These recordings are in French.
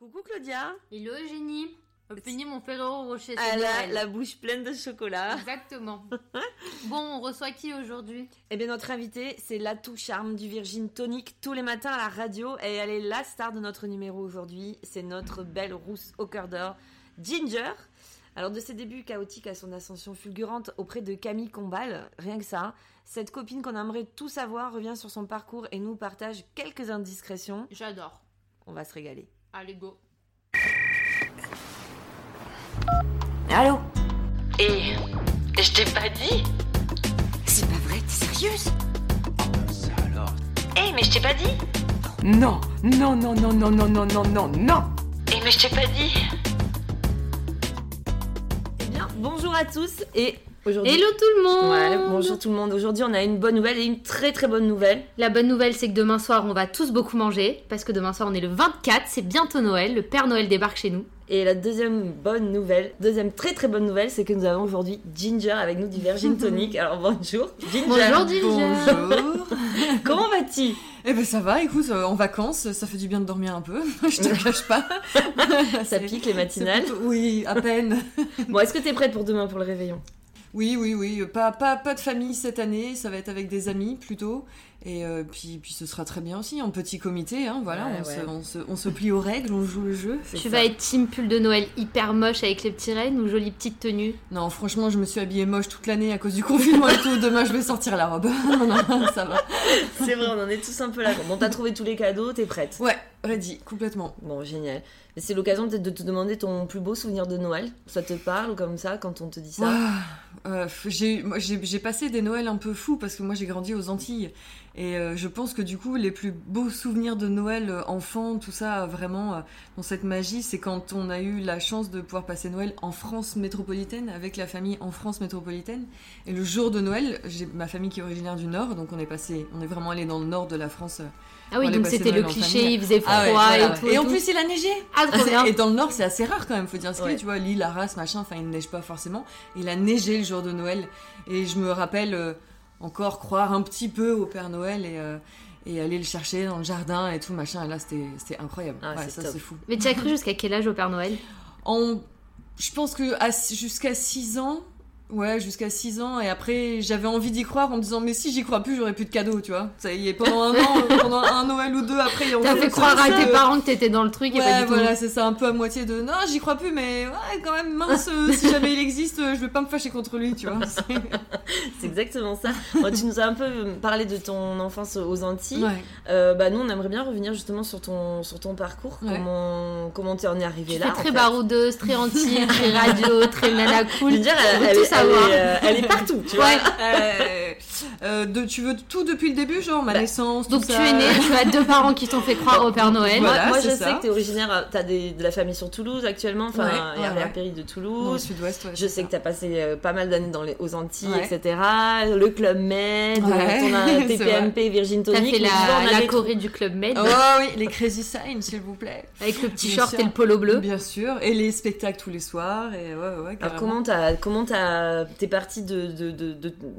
Coucou Claudia Hello Eugénie Obtenir mon Ferrero Rocher. c'est Elle a Noël. la bouche pleine de chocolat. Exactement. bon, on reçoit qui aujourd'hui? Eh bien notre invitée, c'est l'atout charme du Virgin Tonic tous les matins à la radio et elle est la star de notre numéro aujourd'hui. C'est notre belle rousse au cœur d'or, Ginger. Alors de ses débuts chaotiques à son ascension fulgurante auprès de Camille Combal, rien que ça, cette copine qu'on aimerait tout savoir revient sur son parcours et nous partage quelques indiscrétions. J'adore. On va se régaler. Allez, go. Allô Et je t'ai pas dit C'est pas vrai, t'es sérieuse Eh, mais je t'ai pas dit Non, non, non, non, non, non, non, non, non, non Eh, mais je t'ai pas dit Eh bien, bonjour à tous et. Hello tout le monde Ouais, bonjour tout le monde. Aujourd'hui, on a une bonne nouvelle et une très très bonne nouvelle. La bonne nouvelle, c'est que demain soir, on va tous beaucoup manger. Parce que demain soir, on est le 24, c'est bientôt Noël. Le Père Noël débarque chez nous. Et la deuxième bonne nouvelle, deuxième très très bonne nouvelle, c'est que nous avons aujourd'hui Ginger avec nous du Virgin Tonic. Alors bonjour, Ginger. Bonjour Ginger Bonjour. Comment vas-tu? Eh ben ça va, écoute, euh, en vacances, ça fait du bien de dormir un peu. Je te cache pas. Ça pique les matinales. plutôt- Oui, à peine. Bon, est-ce que t'es prête pour demain pour le réveillon? Oui, oui, oui. Pas, pas, pas de famille cette année. Ça va être avec des amis plutôt. Et euh, puis, puis ce sera très bien aussi en petit comité. Hein, voilà, Ouais, on, ouais. Se, on, se, on se plie aux règles, on joue le jeu. Tu ça. vas être team pull de Noël hyper moche avec les petits rennes ou jolie petite tenue Non, franchement, je me suis habillée moche toute l'année à cause du confinement et tout. Demain, je vais sortir la robe. non, non, ça va. C'est vrai, on en est tous un peu là. Bon, t'as trouvé tous les cadeaux, t'es prête Ouais, ready, complètement. Bon, génial. Mais c'est l'occasion peut-être de te demander ton plus beau souvenir de Noël. Ça te parle comme ça quand on te dit ça Ouah, euh, j'ai passé des Noëls un peu fous parce que moi j'ai grandi aux Antilles et euh, je pense que du coup les plus beaux souvenirs de Noël euh, enfant, tout ça vraiment euh, dans cette magie, c'est quand on a eu la chance de pouvoir passer Noël en France métropolitaine avec la famille en France métropolitaine et le jour de Noël, j'ai ma famille qui est originaire du Nord donc on est passé, on est vraiment allé dans le nord de la France. euh. Ah oui, donc c'était le cliché, il faisait froid Ah ouais, voilà. et tout. Et en tout. plus il a neigé. Ah, bien Et dans le nord, c'est assez rare quand même, faut dire ce qu'il Ouais. tu vois, Lille, Arras, machin, enfin, il ne neige pas forcément. Il a neigé le jour de Noël. Et je me rappelle euh, encore croire un petit peu au Père Noël et, euh, et aller le chercher dans le jardin et tout, machin. Et là, c'était c'était incroyable. Ah, ouais, c'est ça, top. c'est fou. Mais tu as cru jusqu'à quel âge au Père Noël? En... Je pense que à- jusqu'à 6 ans, ouais, jusqu'à 6 ans, et après, j'avais envie d'y croire en me disant, mais si j'y crois plus, j'aurais plus de cadeaux, tu vois. Ça y est, pendant un an, pendant un Noël ou deux, après, T'as fait croire à tes parents que t'étais dans le truc et pas Ouais, du tout. voilà, c'est ça, un peu à moitié de non, j'y crois plus, mais ouais, quand même, mince, euh, si jamais il existe, euh, je vais pas me fâcher contre lui, tu vois. C'est- exactement ça. Bon, tu nous as un peu parlé de ton enfance aux Antilles. Ouais. Euh, bah nous on aimerait bien revenir justement sur ton sur ton parcours Ouais. comment comment t'es en es arrivé Tu là très fait. baroudeuse, très entière, très radio, très nana Je cool. veux dire elle, elle savoir. Elle est, euh, elle est partout tu vois Ouais. Euh, euh, de, tu veux tout depuis le début, genre ma Bah, naissance, Donc tout tu ça es né, tu as deux parents qui t'ont fait croire au Père Noël. Voilà, moi, moi, je sais que t'es originaire t'as des, de la famille sur Toulouse actuellement enfin Ouais, il y a ouais, ouais. péri de Toulouse sud-ouest, ouais. je sais que t'as passé euh, pas mal d'années dans les aux Antilles Ouais. etc le club Med Ouais, ton TPMP Virgin T'as Tonic fait tu vois, on la, la Corée du Club Med Oh oui, les Crazy Signs, s'il vous plaît. avec le petit short et le polo bleu. Bien sûr, et les spectacles tous les soirs, et ouais, ouais, Alors comment t'as t'es parti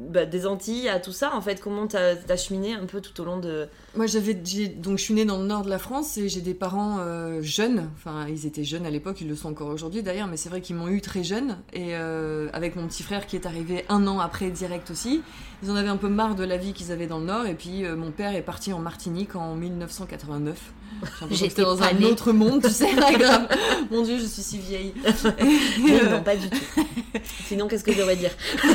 bah, des Antilles à tout ça en fait comment t'as cheminé un peu tout au long de Moi, j'avais, donc je suis née dans le nord de la France et j'ai des parents euh, jeunes. Enfin, ils étaient jeunes à l'époque, ils le sont encore aujourd'hui d'ailleurs, mais c'est vrai qu'ils m'ont eu très jeune. Et euh, avec mon petit frère qui est arrivé un an après direct aussi, ils en avaient un peu marre de la vie qu'ils avaient dans le nord. Et puis euh, mon père est parti en Martinique en 1989. J'ai l'impression que J'étais dans un autre monde, tu sais, pas grave. Mon Dieu, je suis si vieille. Et, euh, non pas du tout sinon qu'est-ce que je devrais dire?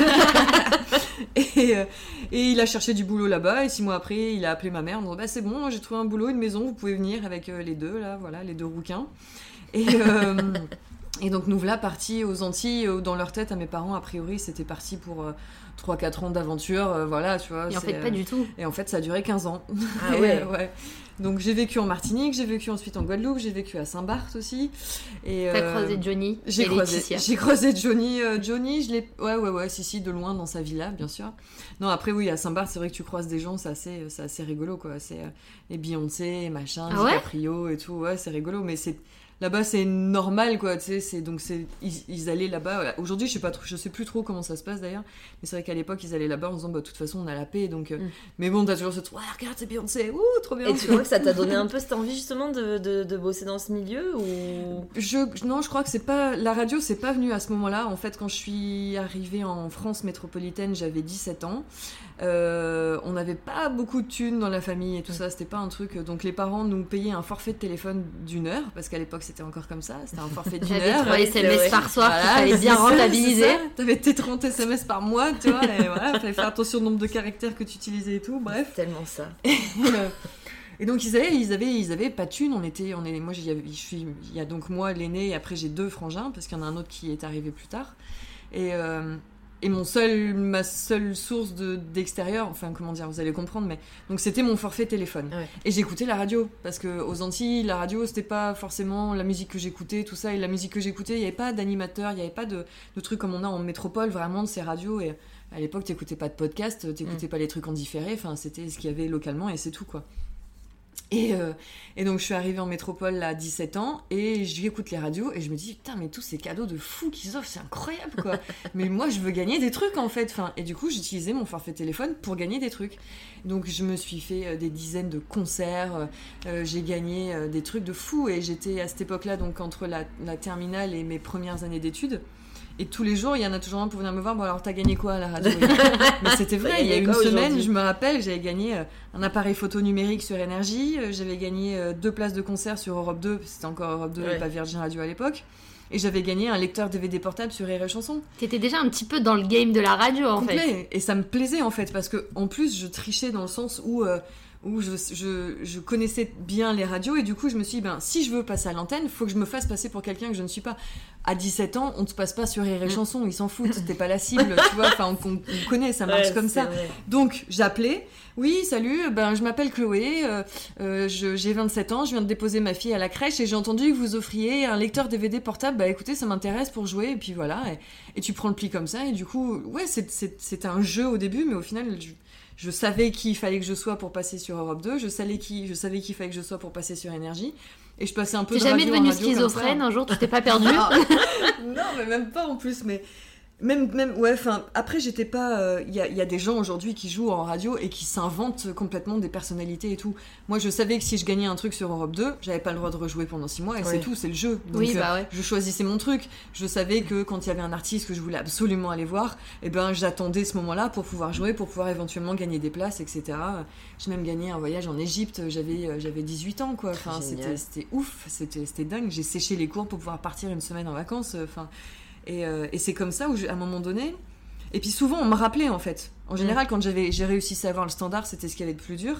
Et, euh, et il a cherché du boulot là-bas, et six mois après, il a appelé ma mère en disant bah, C'est bon, j'ai trouvé un boulot, une maison, vous pouvez venir avec euh, les deux, là, voilà, les deux rouquins. Et, et donc, nous voilà partis aux Antilles, euh, dans leur tête, à mes parents, a priori, c'était parti pour euh, 3-4 ans d'aventure, euh, voilà, tu vois. Et en fait, pas euh, du tout. Et en fait, ça a duré 15 ans. ah ouais ouais. Donc, j'ai vécu en Martinique, j'ai vécu ensuite en Guadeloupe, j'ai vécu à Saint-Barth aussi. Et, T'as euh, croisé Johnny j'ai croisé, j'ai croisé Johnny. Johnny, je l'ai. Ouais, ouais, ouais, si, si, de loin dans sa villa, bien sûr. Non, après, oui, à Saint-Barth, c'est vrai que tu croises des gens, c'est assez, c'est assez rigolo, quoi. C'est les Beyoncé, machin, Ah ouais? DiCaprio et tout. Ouais, c'est rigolo, mais c'est. Là-bas, c'est normal, quoi. Tu sais, c'est donc c'est ils, ils allaient là-bas. voilà. Aujourd'hui, je sais pas, trop, je sais plus trop comment ça se passe d'ailleurs. Mais c'est vrai qu'à l'époque, ils allaient là-bas en disant, bah, de toute façon, on a la paix, donc. euh, Mm. Mais bon, t'as toujours ce truc, ouais, regarde, c'est Beyoncé, ouh, trop bien. et tu crois que ça t'a donné un peu cette envie justement de, de, de bosser dans ce milieu ou? Je, non, je crois que c'est pas la radio, c'est pas venu à ce moment-là. En fait, quand je suis arrivée en France métropolitaine, j'avais 17 ans. Euh, on n'avait pas beaucoup de thunes dans la famille et tout ça. C'était pas un truc. Donc les parents nous payaient un forfait de téléphone d'une heure parce qu'à l'époque c'était encore comme ça. C'était un forfait d'une heure. trois SMS ouais. par soir Voilà, fallait bien rentabiliser. T'avais tes 30 SMS par mois, tu vois. Et voilà, fallait faire attention au nombre de caractères que tu utilisais et tout. Bref. tellement ça Euh, Et donc ils avaient, ils avaient, ils avaient pas de thunes. On était, on est, moi je suis, il y a donc moi l'aîné et après j'ai deux frangins parce qu'il y en a un autre qui est arrivé plus tard. Et euh, et mon seul, ma seule source de d'extérieur, enfin comment dire, vous allez comprendre, mais donc c'était mon forfait téléphone. Ouais. Et j'écoutais la radio parce que aux Antilles, la radio c'était pas forcément la musique que j'écoutais, tout ça. Et la musique que j'écoutais, il y avait pas d'animateur, il y avait pas de, de trucs comme on a en métropole, vraiment de ces radios. Et à l'époque, t'écoutais pas de podcast, t'écoutais pas les trucs en différé. Enfin, c'était ce qu'il y avait localement et c'est tout quoi. Et, euh, et donc je suis arrivée en métropole à 17 ans et j'écoute les radios et je me dis putain mais tous ces cadeaux de fous qu'ils offrent c'est incroyable quoi. mais moi je veux gagner des trucs en fait. Enfin, et du coup j'utilisais mon forfait téléphone pour gagner des trucs. Donc je me suis fait euh, des dizaines de concerts, euh, j'ai gagné des trucs de fous et j'étais à cette époque-là donc entre la, la terminale et mes premières années d'études. Et tous les jours, il y en a toujours un pour venir me voir. Bon, alors, t'as gagné quoi à la radio? Mais c'était vrai, il y a une semaine, je me rappelle, j'avais gagné euh, un appareil photo numérique sur Énergie, euh, j'avais gagné euh, deux places de concert sur Europe 2, c'était encore Europe 2 Ouais. et pas Virgin Radio à l'époque. Et j'avais gagné un lecteur DVD portable sur Rire et Chanson. T'étais déjà un petit peu dans le game de la radio en fait. Et ça me plaisait en fait, parce que en plus, je trichais dans le sens où, euh, où je, je, je connaissais bien les radios, et du coup, je me suis dit, ben, si je veux passer à l'antenne, il faut que je me fasse passer pour quelqu'un que je ne suis pas. À 17 ans, on te passe pas sur Rire et Chanson, ils s'en foutent, t'es pas la cible, tu vois, enfin, on, on connaît, ça marche Ouais, comme ça. vrai. Donc j'appelais, oui salut, ben je m'appelle Chloé, euh, euh, j'ai 27 ans, je viens de déposer ma fille à la crèche et j'ai entendu que vous offriez un lecteur DVD portable, bah écoutez ça m'intéresse pour jouer et puis voilà, et, et tu prends le pli comme ça et du coup ouais c'était un jeu au début mais au final je, je savais qui il fallait que je sois pour passer sur Europe 2, je savais qui je savais qu'il fallait que je sois pour passer sur Énergie et je passais un peu T'es de jamais radio devenu schizophrène un jour, tu t'es pas perdu non, mais même pas en plus, mais même, même, ouais, enfin, après, j'étais pas. euh, Il y, a, il y a des gens aujourd'hui qui jouent en radio et qui s'inventent complètement des personnalités et tout. Moi, je savais que si je gagnais un truc sur Europe 2, j'avais pas le droit de rejouer pendant 6 mois et c'est tout, c'est le jeu. Donc, Oui, euh, bah ouais. je choisissais mon truc. Je savais que quand il y avait un artiste que je voulais absolument aller voir, et ben, j'attendais ce moment-là pour pouvoir jouer, pour pouvoir éventuellement gagner des places, etc. J'ai même gagné un voyage en Égypte, j'avais euh, j'avais 18 ans, quoi. Enfin, c'était c'était ouf, c'était c'était dingue. J'ai séché les cours pour pouvoir partir une semaine en vacances. euh, Enfin, et, euh, et c'est comme ça où, je- à un moment donné. Et puis souvent, on me rappelait en fait. Mm. En général, quand j'avais j'ai réussi à avoir le standard, c'était ce qu'il y avait de plus dur.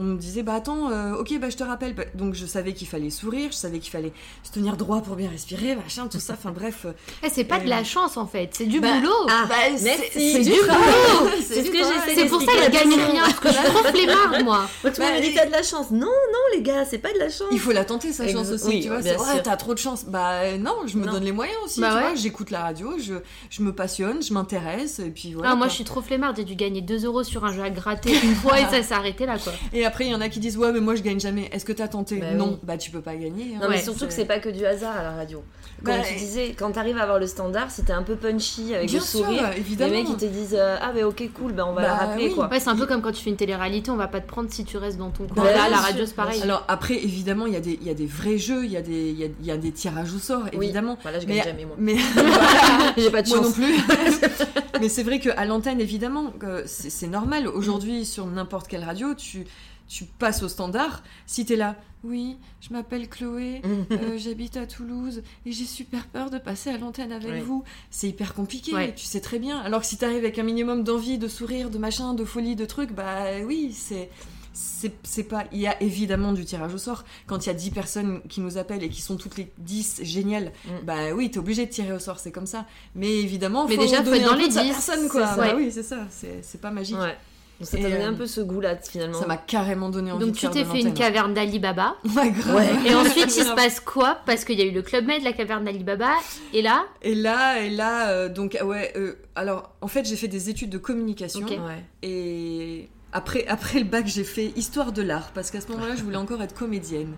On me disait, bah attends, euh, ok, bah je te rappelle. Bah, Donc je savais qu'il fallait sourire, je savais qu'il fallait se tenir droit pour bien respirer, machin, tout ça. Enfin bref. euh, Eh, C'est pas de la chance en fait, c'est du Bah, boulot. Ah, bah, c'est du boulot. C'est ce que j'essaie C'est pour ça à gagne rien, parce que je suis trop flemmard moi. Bah, me dit t'as de la chance. Non, non, les gars, c'est pas de la chance. Il faut la tenter sa chance aussi, oui, tu vois. ouais, sûr. t'as trop de chance. Bah euh, non, je me Non. donne les moyens aussi, Bah tu vois. J'écoute la radio, je, je me passionne, je m'intéresse, et puis voilà. Ah, moi je suis trop flemmard, j'ai dû gagner 2 euros sur un jeu à gratter une fois et ça s'est arrêté là quoi. Après, il y en a qui disent ouais, mais moi je gagne jamais. Est-ce que t'as tenté Bah Non, oui. bah tu peux pas gagner. hein. Non, mais Ouais, surtout que c'est pas que du hasard à la radio. Comme Bah, tu disais, quand t'arrives à avoir le standard, c'était un peu punchy avec Bien le sûr, sourire. Les évidemment. mecs, ils te disent euh, Ah, mais ok, cool, ben on va Bah la rappeler oui. quoi. Ouais, c'est un peu comme quand tu fais une télé-réalité, on va pas te prendre si tu restes dans ton coin. Bah, là, la sûr, radio c'est pareil. Alors après, évidemment, il y, a des- il y a des vrais jeux, il y, a des- il y a, y a des tirages au sort, Oui. évidemment. Voilà, je gagne Mais, jamais moi. mais J'ai pas de moi chance. non plus. mais c'est vrai qu'à l'antenne, évidemment, c'est normal. Aujourd'hui, sur n'importe quelle radio, tu, tu passes au standard. Si t'es là, oui, je m'appelle Chloé, euh, j'habite à Toulouse et j'ai super peur de passer à l'antenne avec vous. C'est hyper compliqué, tu sais très bien. Alors que si t'arrives avec un minimum d'envie, de sourire, de machin, de folie, de trucs, bah oui, c'est. C'est pas. Il y a évidemment du tirage au sort. Quand il y a 10 personnes qui nous appellent et qui sont toutes les 10 géniales, Mm. bah oui, t'es obligé de tirer au sort, c'est comme ça. Mais évidemment, Mais faut déjà, faut être dans les de sa 10, personne, quoi. Bah oui, c'est ça. C'est c'est pas magique. Ouais. Donc ça t'a donné euh, un peu ce goût-là finalement. Ça m'a carrément donné envie Donc de tu faire t'es fait une caverne d'Alibaba. Ouais, grave. Ouais. Et ensuite il se passe quoi? Parce qu'il y a eu le Club Med, la caverne d'Alibaba. Et là, Et là, et là, euh, donc ouais. euh, alors, en fait, j'ai fait des études de communication. Ouais. et après, après le bac, j'ai fait histoire de l'art parce qu'à ce moment-là, je voulais encore être comédienne.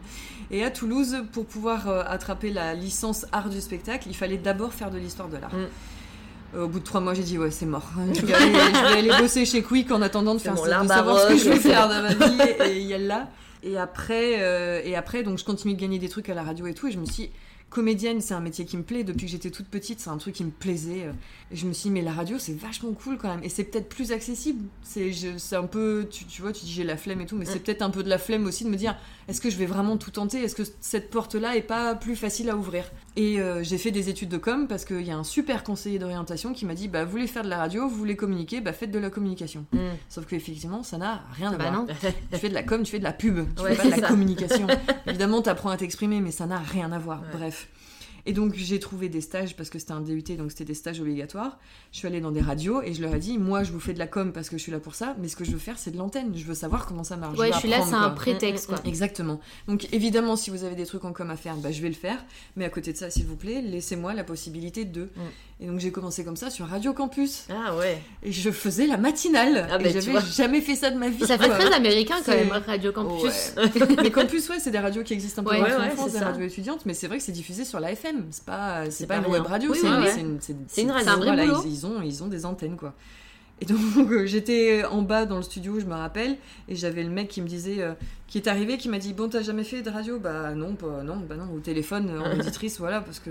Et à Toulouse, pour pouvoir euh, attraper la licence art du spectacle, il fallait d'abord faire de l'histoire de l'art. Mm. Euh, Au bout de trois mois, j'ai dit ouais, c'est mort. Je vais, aller, je vais aller bosser chez Quick en attendant de, faire bon, de savoir ce que je vais faire de ma vie. Et y a là. Et après, euh, et après, donc je continue de gagner des trucs à la radio et tout, et je me suis dit, comédienne, c'est un métier qui me plaît. Depuis que j'étais toute petite, c'est un truc qui me plaisait. Et je me suis dit, mais la radio, c'est vachement cool quand même. Et c'est peut-être plus accessible. C'est un peu, tu, tu vois, tu dis j'ai la flemme et tout, mais c'est peut-être un peu de la flemme aussi de me dire, est-ce que je vais vraiment tout tenter? Est-ce que cette porte-là est pas plus facile à ouvrir? Et euh, j'ai fait des études de com parce qu'il y a un super conseiller d'orientation qui m'a dit, bah, vous voulez faire de la radio, vous voulez communiquer, bah, faites de la communication. Mm. Sauf qu'effectivement, ça n'a rien à Bah voir. non. Tu fais de la com, tu fais de la pub, tu Ouais, fais pas de la ça. communication. Évidemment, t'apprends à t'exprimer, mais ça n'a rien à voir. Ouais. Bref. Et donc, j'ai trouvé des stages parce que c'était un DUT, donc c'était des stages obligatoires. Je suis allée dans des radios et je leur ai dit, moi, je vous fais de la com parce que je suis là pour ça, mais ce que je veux faire, c'est de l'antenne. Je veux savoir comment ça marche. Ouais, je suis là, c'est un prétexte, quoi. Exactement. Donc évidemment, si vous avez des trucs en com à faire, bah, je vais le faire. Mais à côté de ça, s'il vous plaît, laissez-moi la possibilité de. Et donc j'ai commencé comme ça sur Radio Campus. Ah ouais. Et je faisais la matinale. Ah, bah, j'avais jamais fait ça de ma vie. Ça fait quoi. très américain quand même, Radio Campus. Ouais. mais Campus, ouais, c'est des radios qui existent un peu Ouais, en France, des radios étudiantes, mais c'est vrai que c'est diffusé sur la FM. C'est pas, c'est C'est pas, pas une rien. web radio, Oui, c'est ouais. une, une radio. C'est un vrai voilà, boulot. ils, ils ont, ils ont des antennes, quoi. Et donc, euh, j'étais en bas dans le studio, je me rappelle, et j'avais le mec qui me disait, euh, qui est arrivé, qui m'a dit Bon, t'as jamais fait de radio? Bah non, pas, non, bah non, au téléphone, euh, en auditrice, voilà, parce que.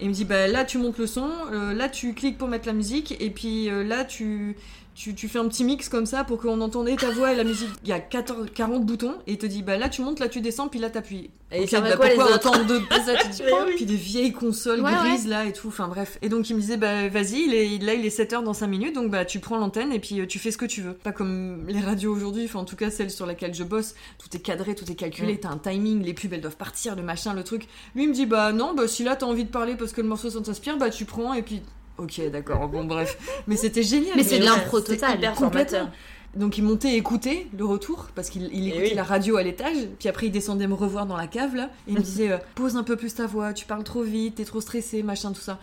Et il me dit Bah là, tu montes le son, euh, là, tu cliques pour mettre la musique, et puis euh, là, tu. Tu, tu fais un petit mix comme ça pour qu'on entende ta voix et la musique. Il y a 14, 40 boutons et il te dit bah là tu montes, là tu descends, puis là t'appuies. Et Ok, ça va bah, quoi pourquoi autant de ça tu dis, oui. Puis des vieilles consoles Ouais, grises là et tout, enfin bref. Et donc il me disait bah vas-y, il est, là il est 7h dans 5 minutes, donc bah tu prends l'antenne et puis euh, tu fais ce que tu veux. Pas comme les radios aujourd'hui, enfin en tout cas celle sur laquelle je bosse, tout est cadré, tout est calculé, Mm. t'as un timing, les pubs elles doivent partir, le machin, le truc. Lui il me dit bah non, bah si là t'as envie de parler parce que le morceau ça t'inspire, bah tu prends et puis... Ok d'accord, bon bref. Mais c'était génial. Mais c'est de l'impro total. hyper Complètement. Donc il montait écouter le retour parce qu'il il écoutait oui. la radio à l'étage, puis après il descendait me revoir dans la cave là, et il me disait euh, pose un peu plus ta voix, tu parles trop vite, t'es trop stressé, machin tout ça.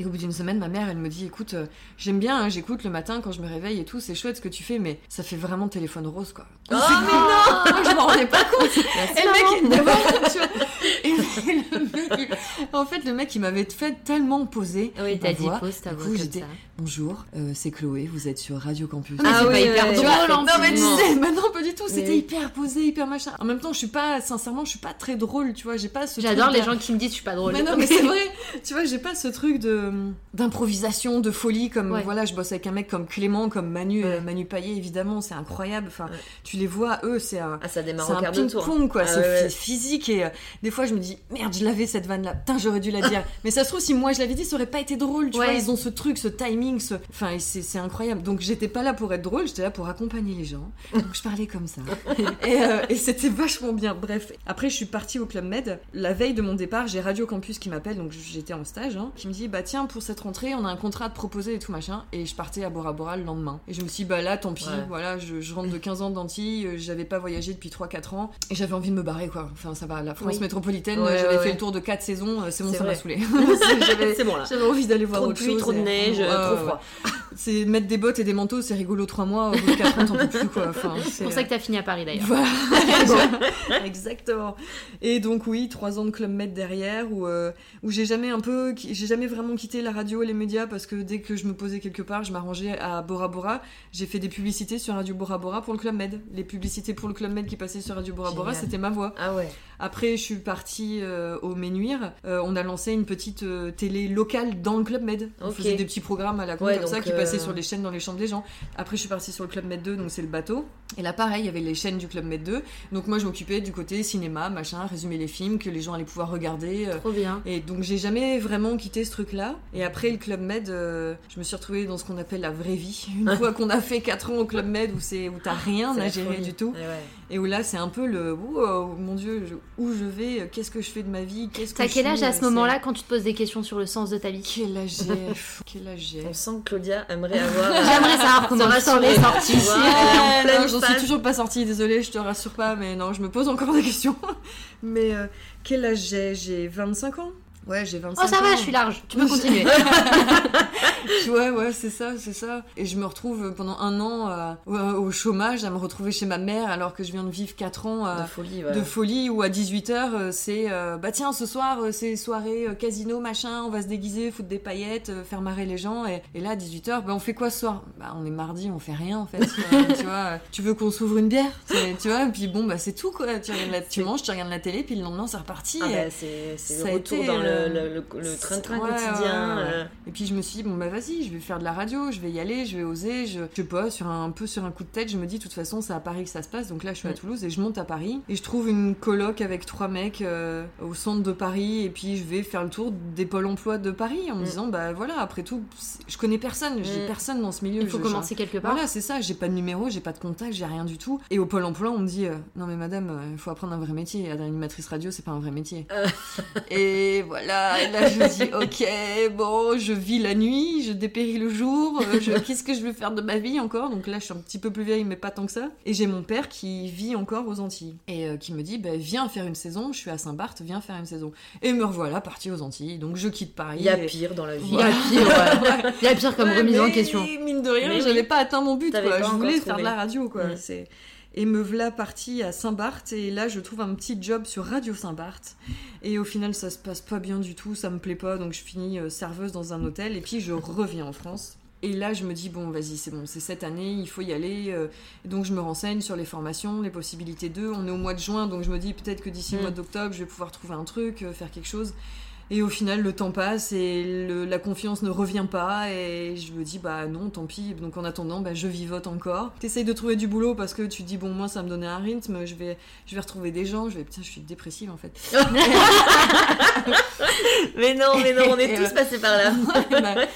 Et au bout d'une semaine, ma mère elle me dit écoute, euh, j'aime bien, hein, j'écoute le matin quand je me réveille et tout, c'est chouette ce que tu fais, mais ça fait vraiment téléphone rose quoi. Oh, mais non, je m'en rendais pas compte. Et le mec, il- en fait le mec il m'avait fait tellement poser. Oui, t'as dit pause ta voix j'étais bonjour, euh, c'est Chloé, vous êtes sur Radio Campus. Ah c'est oui, pas hyper drôle en Non mais tu plus. sais, maintenant pas du tout, c'était oui. hyper posé, hyper machin. En même temps, je suis pas, sincèrement, je suis pas très drôle, tu vois, j'ai pas ce J'adore les gens qui me disent je suis pas drôle. Mais non, mais c'est vrai, tu vois, j'ai pas ce truc de d'improvisation, de folie comme Ouais. voilà, je bosse avec un mec comme Clément, comme Manu, Ouais. euh, Manu Payet évidemment, c'est incroyable. Enfin, Ouais. tu les vois, eux, c'est un Ah, ça démarre un ping-pong quoi, Ah, c'est ouais, ouais. phy- physique et euh, des fois je me dis merde, je l'avais cette vanne là, putain, j'aurais dû la dire. Mais ça se trouve, si moi je l'avais dit, ça aurait pas été drôle, tu Ouais. vois, ils ont ce truc, ce timing, ce... enfin, c'est c'est incroyable. Donc j'étais pas là pour être drôle, j'étais là pour accompagner les gens. Donc je parlais comme ça. et euh, et c'était vachement bien. Bref, après je suis partie au Club Med. La veille de mon départ, j'ai Radio Campus qui m'appelle, donc j'étais en stage, hein, qui me dit bah tiens, pour cette rentrée, on a un contrat à te proposer et tout machin. Et je partais à Bora Bora le lendemain. Et je me suis dit bah là, tant pis, Ouais. voilà, je, je rentre de 15 ans d'Antilles, euh, j'avais pas voyagé depuis 3-4 ans. Et j'avais envie de me barrer quoi. Enfin, ça va, la France Oui. métropolitaine, Ouais, euh, j'avais ouais, fait le tour de 4 saisons, euh, c'est bon, ça m'a saoulé. J'avais- C'est bon là. J'avais envie d'aller voir Trop de autre pluie, chose. trop de neige, Ouais, trop froid. C'est mettre des bottes et des manteaux, c'est rigolo 3 mois, au bout de 4 ans, t'en peux plus quoi. Enfin, C'est pour ça que t'as fini à Paris d'ailleurs. voilà. Exactement. Et donc oui, trois ans de Club Med derrière où, euh, où j'ai jamais un peu, j'ai jamais vraiment quitté la radio et les médias parce que dès que je me posais quelque part, je m'arrangeais à Bora Bora. J'ai fait des publicités sur Radio Bora Bora pour le Club Med. Les publicités pour le Club Med qui passaient sur Radio Bora Bora, c'était ma voix. Ah ouais. Après, je suis partie euh, au Ménuire. Euh, on a lancé une petite euh, télé locale dans le Club Med. On faisait des petits programmes à la con Ouais, comme ça qui passaient sur les chaînes dans les chambres des gens. Après, je suis partie sur le Club Med 2, donc c'est le bateau. Et là, pareil, il y avait les chaînes du Club Med 2. Donc moi, je m'occupais du côté cinéma, machin, résumer les films que les gens allaient pouvoir regarder. Trop bien. et donc j'ai jamais vraiment quitté ce truc-là. Et après le Club Med, je me suis retrouvée dans ce qu'on appelle la vraie vie. Une fois qu'on a fait 4 ans au Club Med où t'as rien C'est à gérer du tout. Ouais. Et où là c'est un peu le oh mon dieu je- où je vais, euh, qu'est-ce que je fais de ma vie, qu'est-ce que T'as je quel âge à euh, ce moment-là quand tu te poses des questions sur le sens de ta vie Quel âge j'ai Quel âge j'ai On sent que Claudia aimerait avoir. J'aimerais savoir comment tu s'en sortie. est j'en suis toujours pas sortie, désolée, je te rassure pas, mais non, je me pose encore des questions. mais euh, quel âge j'ai? J'ai 25 ans Ouais, j'ai 25 Oh, ça ans. va, je suis large. Tu peux continuer. ouais, ouais, c'est ça, c'est ça. Et je me retrouve pendant un an euh, au- chômage à me retrouver chez ma mère alors que je viens de vivre 4 ans euh, De folie, de folie où à 18h c'est euh, bah tiens ce soir c'est soirée casino machin on va se déguiser foutre des paillettes faire marrer les gens et, et là à 18h bah on fait quoi ce soir? Bah on est mardi on fait rien en fait tu vois tu veux qu'on s'ouvre une bière? C'est- tu vois et puis bon bah c'est tout quoi tu, regardes la- tu manges tu regardes la télé puis le lendemain c'est reparti Ah bah, c'est c'est le retour été, dans le- le train-train ouais, quotidien. ouais, ouais. euh. et puis je me suis dit bon bah vas-y je vais faire de la radio je vais y aller je vais oser je, je sais pas sur un, un peu sur un coup de tête je me dis de toute façon c'est à Paris que ça se passe donc là je suis à. Toulouse et je monte à Paris et je trouve une coloc avec trois mecs euh, au centre de Paris et puis je vais faire le tour des pôles emploi de Paris en me Mm. disant bah voilà après tout je connais personne j'ai Mm. personne dans ce milieu Il faut Je- commencer quelque part. voilà, c'est ça, j'ai pas de numéro, j'ai pas de contact, j'ai rien du tout. Et au Pôle emploi, on me dit euh, Non, mais madame, il faut apprendre un vrai métier. Être animatrice radio, c'est pas un vrai métier. Et voilà, et là, je me dis Ok, bon, je vis la nuit, je dépéris le jour, euh, je- qu'est-ce que je veux faire de ma vie encore? Donc là, je suis un petit peu plus vieille, mais pas tant que ça. Et j'ai mon père qui vit encore aux Antilles et euh, qui me dit bah, Viens faire une saison, je suis à Saint-Barth, viens faire une saison. Et me revoilà partie aux Antilles. Donc je quitte Paris. Il y a et- pire dans la vie. Il y a pire, ouais. Il y a pire comme Ouais, remise en question. Mine de rien, Mais oui. j'avais pas atteint mon but. Quoi. Je voulais faire trouvé. de la radio. Quoi. Mm. C'est... Et me voilà partie à Saint-Barth. Et là, je trouve un petit job sur Radio Saint-Barth. Et au final, ça se passe pas bien du tout. Ça me plaît pas. Donc, je finis euh, serveuse dans un hôtel. Et puis, je reviens en France. Et là, je me dis, bon, vas-y, c'est bon, c'est cette année, il faut y aller. euh, donc, je me renseigne sur les formations, les possibilités d'eux. On est au mois de juin, donc je me dis, peut-être que d'ici le Mm. mois d'octobre, je vais pouvoir trouver un truc, euh, faire quelque chose. Et au final, le temps passe et le- la confiance ne revient pas. Et je me dis, bah non, tant pis. Donc en attendant, bah, je vivote encore. T'essayes de trouver du boulot parce que tu te dis, bon, moi, ça me donnait un rythme. Je vais, je vais retrouver des gens. Je vais, putain, je suis dépressive en fait. Mais non, mais non, on est tous passés par là.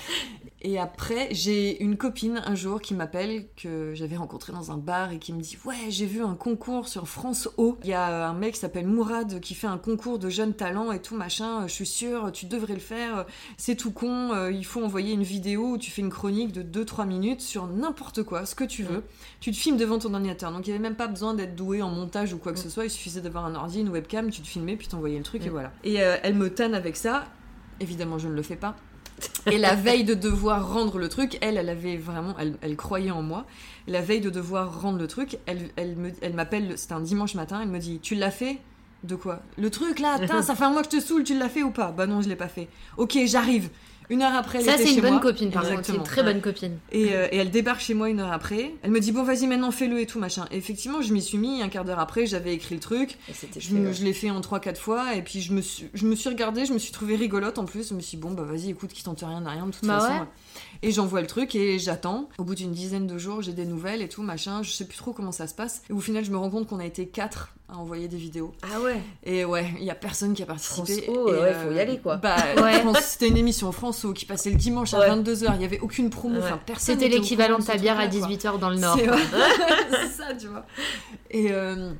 Et après, j'ai une copine un jour qui m'appelle, que j'avais rencontrée dans un bar et qui me dit Ouais, j'ai vu un concours sur France O. Il y a un mec qui s'appelle Mourad qui fait un concours de jeunes talents et tout machin. Je suis sûre, tu devrais le faire. C'est tout con. euh, Il faut envoyer une vidéo où tu fais une chronique de 2-3 minutes sur n'importe quoi, ce que tu veux. Tu te filmes devant ton ordinateur. Donc il n'y avait même pas besoin d'être doué en montage ou quoi que ce soit. Il suffisait d'avoir un ordi, une webcam, tu te filmais, puis t'envoyais le truc et Mm. voilà. Et euh, elle me tanne avec ça. Évidemment, je ne le fais pas. Et la veille de devoir rendre le truc, elle, elle avait vraiment, elle, elle croyait en moi. La veille de devoir rendre le truc, elle, elle me, elle m'appelle, c'était un dimanche matin, elle me dit, tu l'as fait? De quoi? Le truc là, ça fait un mois que je te saoule, tu l'as fait ou pas? Bah non, je l'ai pas fait. Ok, j'arrive. Une heure après, elle Ça, c'est une chez bonne moi. copine, par contre. C'est une très bonne copine. Et, euh, et elle débarque chez moi une heure après. Elle me dit bon vas-y maintenant fais-le et tout machin. Et effectivement je m'y suis mis un quart d'heure après j'avais écrit le truc. Et c'était Je, je l'ai fait en 3-4 fois et puis je me, suis, je me suis regardée, je me suis trouvée rigolote en plus. Je me suis dit bon bah vas-y écoute qui tente rien n'a rien de toute Bah façon. ouais. Et j'envoie le truc et j'attends. Au bout d'une dizaine de jours j'ai des nouvelles et tout machin. Je sais plus trop comment ça se passe. Et au final je me rends compte qu'on a été 4 à envoyer des vidéos. Ah ouais. Et ouais, il y a personne qui a participé. France O, Et, euh, ouais, faut y aller, quoi. Bah, Ouais. C'était une émission France Qui passait le dimanche à Ouais. 22h. Il y avait aucune promo. Ouais. Enfin, personne C'était l'équivalent de ta bière à truc-là, quoi. 18h dans le Nord. C'est ça, tu vois. Et, euh,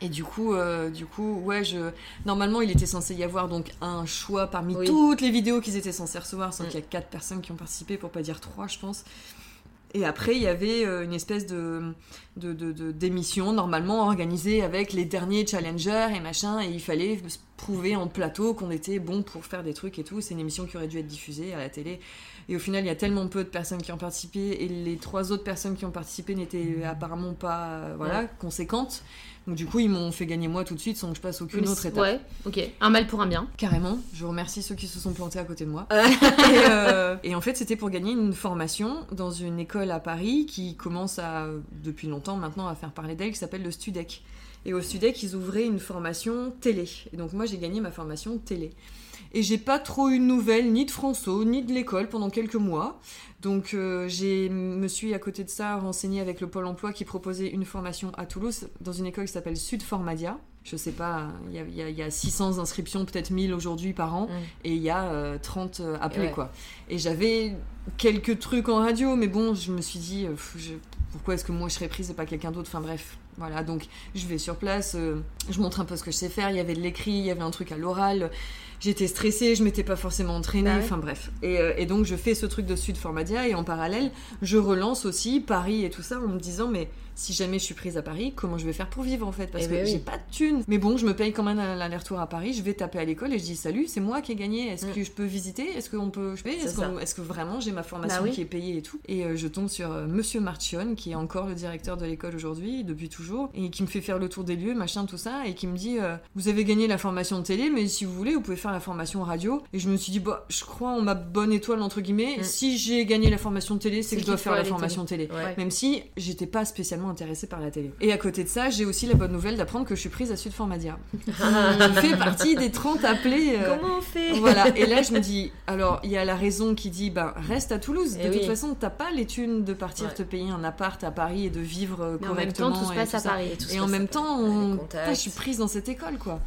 et du coup, euh, du coup, ouais, je... normalement, il était censé y avoir donc un choix parmi Oui. toutes les vidéos qu'ils étaient censés recevoir, sans Mm. qu'il y a quatre personnes qui ont participé, pour pas dire trois, je pense. Et après, il y avait euh, une espèce de, de, de- de- d'émission normalement organisée avec les derniers challengers et machin, et il fallait prouver en plateau qu'on était bon pour faire des trucs et tout. C'est une émission qui aurait dû être diffusée à la télé. Et au final, il y a tellement peu de personnes qui ont participé, et les trois autres personnes qui ont participé n'étaient apparemment pas euh, voilà, conséquentes. Donc du coup, ils m'ont fait gagner moi tout de suite sans que je passe aucune autre étape. Ouais, ok. Un mal pour un bien. Carrément, je remercie ceux qui se sont plantés à côté de moi. et, euh, et en fait, c'était pour gagner une formation dans une école à Paris qui commence à, depuis longtemps maintenant à faire parler d'elle, qui s'appelle le Studec. Et au Studec, ils ouvraient une formation télé. Et donc moi, j'ai gagné ma formation télé. Et j'ai pas trop eu de nouvelles ni de François ni de l'école pendant quelques mois. Donc euh, j'ai me suis à côté de ça renseignée avec le Pôle Emploi qui proposait une formation à Toulouse dans une école qui s'appelle Sud Formadia. Je sais pas, il y a, il y a- il y a 600 inscriptions, peut-être 1000 aujourd'hui par an, Mm. et il y a euh, 30 euh, appelés Ouais. quoi. Et j'avais quelques trucs en radio, mais bon, je me suis dit, euh, pff, je- pourquoi est-ce que moi je serais prise et pas quelqu'un d'autre? Enfin bref, voilà, donc je vais sur place, euh, je montre un peu ce que je sais faire, il y avait de l'écrit, il y avait un truc à l'oral. J'étais stressée, je m'étais pas forcément entraînée, Bah ouais. enfin bref. Et, euh, et donc je fais ce truc de Sud Formadia et en parallèle, je relance aussi Paris et tout ça en me disant mais si jamais je suis prise à Paris, comment je vais faire pour vivre en fait? Parce Eh que ben oui. j'ai pas de thunes. Mais bon, je me paye quand même l'aller-retour à Paris, je vais taper à l'école et je dis salut, c'est moi qui ai gagné, est-ce Mm. que je peux visiter? Est-ce qu'on peut je C'est Est-ce que vraiment j'ai ma formation Bah oui. qui est payée et tout? Et euh, je tombe sur euh, Monsieur Marchion qui est encore le directeur de l'école aujourd'hui depuis toujours et qui me fait faire le tour des lieux, machin tout ça et qui me dit euh, vous avez gagné la formation de télé mais si vous voulez vous pouvez faire la formation radio et je me suis dit bah je crois en ma bonne étoile entre guillemets Mm. si j'ai gagné la formation de télé c'est que je dois faire la formation télé. Ouais. Même si j'étais pas spécialement intéressée par la télé. Et à côté de ça, j'ai aussi la bonne nouvelle d'apprendre que je suis prise à Sud Formadia. Je fais partie des 30 appelés. euh, Comment on fait? voilà, et là je me dis, alors il y a la raison qui dit, ben reste à Toulouse. De Eh toute oui. façon, t'as pas les thunes de partir Ouais. te payer un appart à Paris et de vivre Mais en même temps, correctement. tout se et passe à. Paris. Et en même temps, on- je suis prise dans cette école quoi.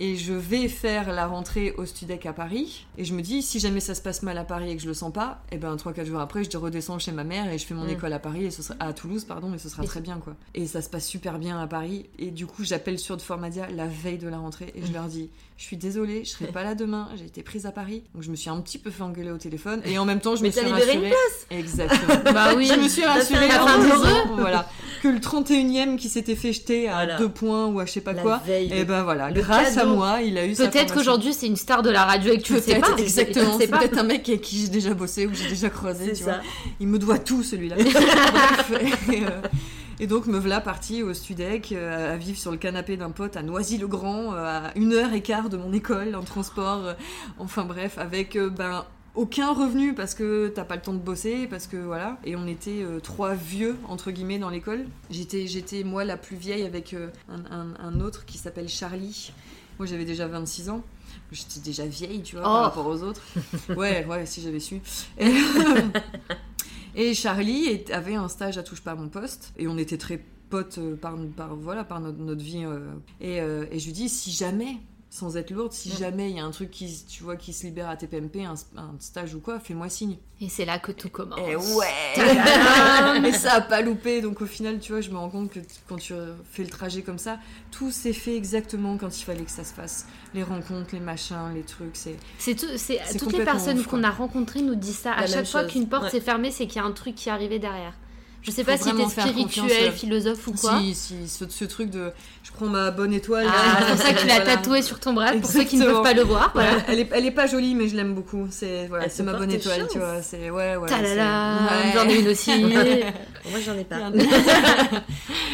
Et je vais faire la rentrée au Studec à Paris. Et je me dis, si jamais ça se passe mal à Paris et que je le sens pas, et ben 3-4 jours après, je redescends chez ma mère et je fais mon Mm. école à Paris et ce sera à Toulouse, pardon, et ce sera Et très bien quoi. Et ça se passe super bien à Paris. Et du coup, j'appelle sur de Formadia la veille de la rentrée et je leur dis, je suis désolée, je serai pas là demain, j'ai été prise à Paris. Donc je me suis un petit peu fait engueuler au téléphone et en même temps, je Mais me suis t'as libéré une rassurée. Exactement. Bah oui. Je me suis rassurée en fin voilà, que le 31e qui s'était fait jeter à Voilà. deux points ou à je sais pas La quoi, veille, et le- ben voilà, le grâce à moi, il a eu Peut-être qu'aujourd'hui c'est une star de la radio et que tu le sais pas. exactement. C'est peut-être un mec avec qui j'ai déjà bossé ou que j'ai déjà croisé, C'est tu vois. ça. Il me doit tout celui-là. Et, donc me voilà partie au Studec euh, à vivre sur le canapé d'un pote à Noisy-le-Grand euh, à une heure et quart de mon école en transport. euh, enfin bref, avec ben aucun revenu parce que t'as pas le temps de bosser parce que voilà. Et on était euh, trois vieux entre guillemets dans l'école. J'étais j'étais moi la plus vieille avec euh, un, un- un autre qui s'appelle Charlie. Moi j'avais déjà 26 ans. J'étais déjà vieille tu vois Oh. par rapport aux autres. Ouais ouais si j'avais su. et, et Charlie avait un stage à touche pas mon poste et on était très potes euh, par, voilà par notre, notre vie euh, et, euh, et je lui dis si jamais sans être lourde, si Mm. jamais il y a un truc qui, tu vois, qui se libère à TPMP, un, un stage ou quoi, fais-moi signe. Et c'est là que tout commence. Et ouais Et ça a pas loupé, donc au final, tu vois, je me rends compte que quand tu fais le trajet comme ça, tout s'est fait exactement quand il fallait que ça se fasse. Les rencontres, les machins, les trucs, c'est... C'est tout, c'est toutes les personnes ouf, qu'on a rencontrées nous disent ça. La à chaque fois chose. qu'une porte Ouais. s'est fermée, c'est qu'il y a un truc qui est arrivé derrière. Je sais pas si t'es spirituel, euh, philosophe ou quoi. Si, si, ce, ce truc de... Je prends ma bonne étoile... Ah, c'est pour ça que tu l'as Voilà. tatoué sur ton bras, pour ceux qui ne peuvent pas le voir. Voilà. Ouais, elle, est, elle est pas jolie, mais je l'aime beaucoup. C'est voilà, c'est ma bonne étoile, tu vois. C'est ouais, ouais. Talala, c'est- ouais. j'en ai une aussi. Moi, j'en ai Il y pas. a un,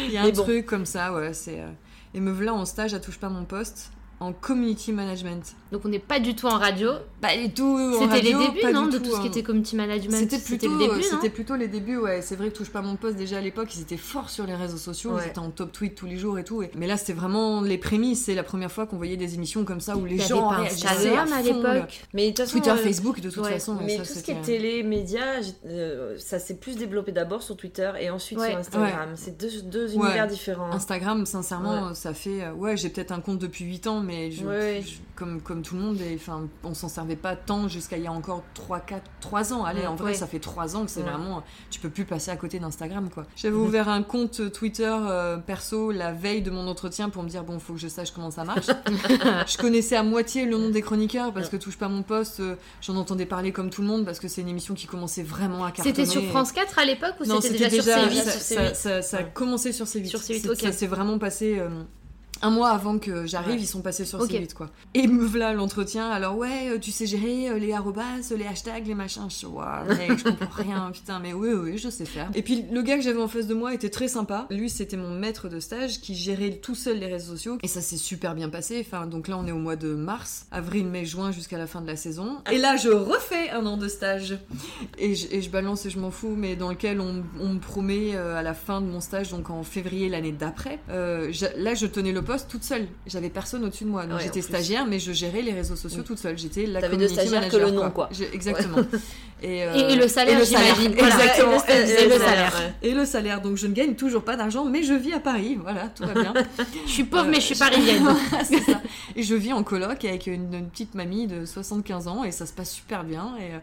Il y a un truc comme ça, ouais. C'est euh, et me voilà en stage à touche pas mon poste en community management. Donc on n'est pas du tout en radio. Pas du tout. en C'était les débuts, pas non, de tout, tout ce qui hein. était community management. C'était plutôt, le début, non c'était plutôt les débuts, ouais. C'est vrai que touche pas mon poste déjà à l'époque, ils étaient forts sur les réseaux sociaux, Ouais. ils étaient en top tweet tous les jours et tout. et- Mais là, c'était vraiment les prémices. C'est la première fois qu'on voyait des émissions comme ça où les gens réagissaient Instagram à le- l'époque. Mais de toute façon, Twitter, euh, Facebook, de toute ouais. façon. Mais ça, tout ce qui est télé, médias, euh, ça s'est plus développé d'abord sur Twitter et ensuite Ouais. sur Instagram. C'est deux, deux Ouais. univers différents. Instagram, sincèrement, ça fait. euh, Ouais, j'ai peut-être un compte depuis 8 ans, mais je- Ouais. je- comme, comme tout le monde, et, on s'en servait pas tant jusqu'à il y a encore 3, 4, 3 ans. Allez, Ouais. en vrai, Ouais. ça fait 3 ans que c'est vraiment. Tu peux plus passer à côté d'Instagram, quoi. J'avais ouvert un compte Twitter euh, perso la veille de mon entretien pour me dire, bon, faut que je sache comment ça marche. je connaissais à moitié le nom des chroniqueurs parce que touche pas mon poste, euh, j'en entendais parler comme tout le monde parce que c'est une émission qui commençait vraiment à cartonner. C'était sur France 4 à l'époque ou Non, c'était déjà, déjà, sur C8 ça, ça- C8. ça- ça a Ouais. commencé sur C8. Sur C8, C'est- ok. Ça s'est vraiment passé euh, un mois avant que j'arrive, Ouais. ils sont passés sur Ok. C8 quoi. Et me voilà l'entretien. Alors ouais, euh, tu sais gérer euh, les arrobas, les hashtags, les machins. Je suis mec, je comprends rien, putain, mais oui, oui, je sais faire. Et puis le gars que j'avais en face de moi était très sympa. Lui, c'était mon maître de stage qui gérait tout seul les réseaux sociaux et ça s'est super bien passé. Enfin, donc là, on est au mois de mars, avril, mai, juin jusqu'à la fin de la saison. Et là, je refais un an de stage et je, et je balance et je m'en fous, mais dans lequel on, on me promet euh, à la fin de mon stage, donc en février l'année d'après, euh, là je tenais le poste toute seule. J'avais personne au-dessus de moi. Donc Ouais, j'étais stagiaire, mais je gérais les réseaux sociaux Mm. toute seule. J'étais la T'avais community stagiaires que le nom, quoi. Exactement. Et, euh, Et- et le salaire. Voilà. Exactement. Et le- et le salaire. Et le salaire. Donc je ne gagne toujours pas d'argent, mais je vis à Paris. Voilà, tout va bien. Je suis pauvre, Euh, mais je suis parisienne. c'est ça. Et je vis en coloc avec une, une petite mamie de 75 ans et ça se passe super bien. Et, euh,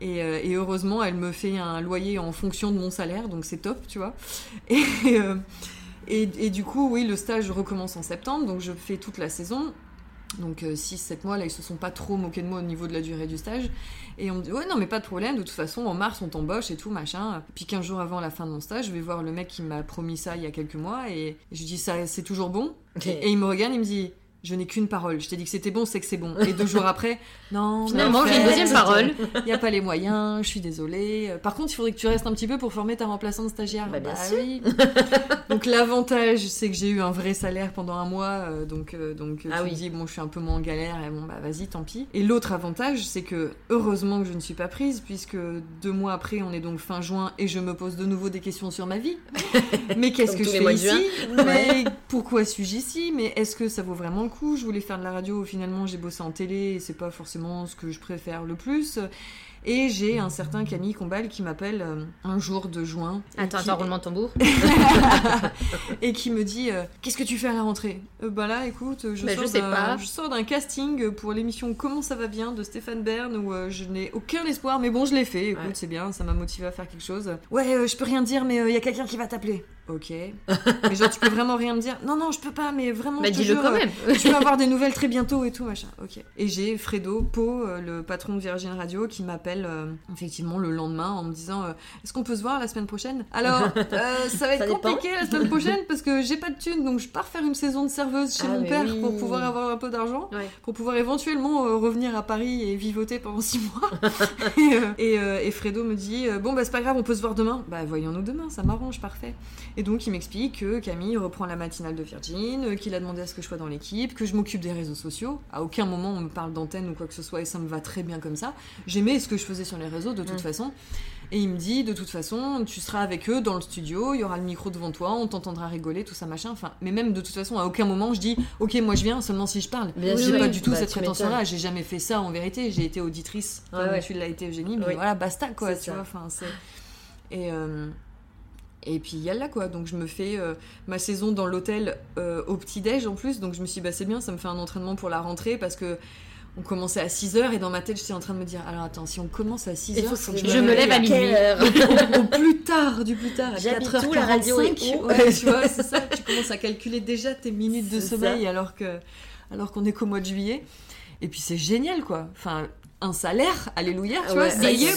et, euh, et heureusement, elle me fait un loyer en fonction de mon salaire, donc c'est top, tu vois. Et, euh, et, et du coup, oui, le stage recommence en septembre, donc je fais toute la saison. Donc 6-7 mois, là, ils se sont pas trop moqués de moi au niveau de la durée du stage. Et on me dit, ouais, non, mais pas de problème, de toute façon, en mars, on t'embauche et tout, machin. Puis 15 jours avant la fin de mon stage, je vais voir le mec qui m'a promis ça il y a quelques mois et je lui dis, ça, c'est toujours bon? Et il me regarde, il me dit, je n'ai qu'une parole. Je t'ai dit que c'était bon, c'est que c'est bon. Et deux jours après, non, Finalement, en j'ai une deuxième parole. Il n'y a pas les moyens, je suis désolée. Par contre, il faudrait que tu restes un petit peu pour former ta remplaçante stagiaire. Bah, bien sûr. oui. donc l'avantage, c'est que j'ai eu un vrai salaire pendant un mois. euh, donc euh, donc euh, Ah tu oui. dis, bon, je suis un peu moins en galère. Et bon, bah vas-y, tant pis. Et l'autre avantage, c'est que heureusement que je ne suis pas prise, puisque deux mois après, on est donc fin juin, et je me pose de nouveau des questions sur ma vie. Mais qu'est-ce que je fais ici? Mais pourquoi suis-je ici? Mais est-ce que ça vaut vraiment le coup? Je voulais faire de la radio, finalement j'ai bossé en télé et c'est pas forcément ce que je préfère le plus. Et j'ai un certain Camille Combal qui m'appelle euh, un jour de juin. Attends, qui- attends, roulement de tambour. et qui me dit euh, Qu'est-ce que tu fais à la rentrée? Euh, Bah là, écoute, je, sors d'un- casting pour l'émission Comment ça va bien de Stéphane Bern où euh, je n'ai aucun espoir, mais bon, je l'ai fait. Écoute, Ouais. c'est bien, ça m'a motivé à faire quelque chose. Ouais, je peux rien dire, mais il y a quelqu'un qui va t'appeler. Ok. mais genre, tu peux vraiment rien me dire Non, non, je peux pas, mais vraiment. Bah, dis-le quand euh, même. je peux avoir des nouvelles très bientôt et tout, machin. Ok. Et j'ai Fredo Po, euh, le patron de Virgin Radio, qui m'appelle euh, effectivement le lendemain en me disant euh, Est-ce qu'on peut se voir la semaine prochaine? Alors, euh, ça va être Ça compliqué la semaine prochaine parce que j'ai pas de thunes, donc je pars faire une saison de serveuse chez Ah, mon père oui. pour pouvoir avoir un peu d'argent, Ouais. pour pouvoir éventuellement euh, revenir à Paris et vivoter pendant six mois. et, euh, et, euh, et Fredo me dit euh, Bon, bah c'est pas grave, on peut se voir demain. Bah voyons-nous demain, ça m'arrange, parfait. Et donc il m'explique que Camille reprend la matinale de Virgin, euh, qu'il a demandé à ce que je sois dans l'équipe, que je m'occupe des réseaux sociaux. À aucun moment on me parle d'antenne ou quoi que ce soit et ça me va très bien comme ça. J'aimais ce que je faisais sur les réseaux de toute Mm. façon. Et il me dit de toute façon, tu seras avec eux dans le studio, il y aura le micro devant toi, on t'entendra rigoler, tout ça machin. Enfin, mais même de toute façon, à aucun moment je dis ok, moi je viens seulement si je parle. Bien j'ai sûr. pas du tout Bah, cette prétention-là. J'ai jamais fait ça en vérité. J'ai été auditrice Ouais, comme ouais. tu l'as été Eugénie, mais Oui. voilà, basta quoi, tu vois. Enfin, et euh, et puis il y a là quoi. Donc je me fais euh, ma saison dans l'hôtel euh, au petit déj en plus. Donc je me suis dit, bah c'est bien, ça me fait un entraînement pour la rentrée parce que on commençait à 6h et dans ma tête j'étais en train de me dire alors attends si on commence à 6h Il faut faut que se je Je me lève à minuit. Quelle heure au, au plus tard du plus tard à J'habite 4h45 où, la radio est où ouais tu vois c'est ça tu commences à calculer déjà tes minutes de sommeil alors que alors qu'on est qu'au mois de juillet et puis c'est génial quoi enfin un salaire alléluia tu vois mon dieu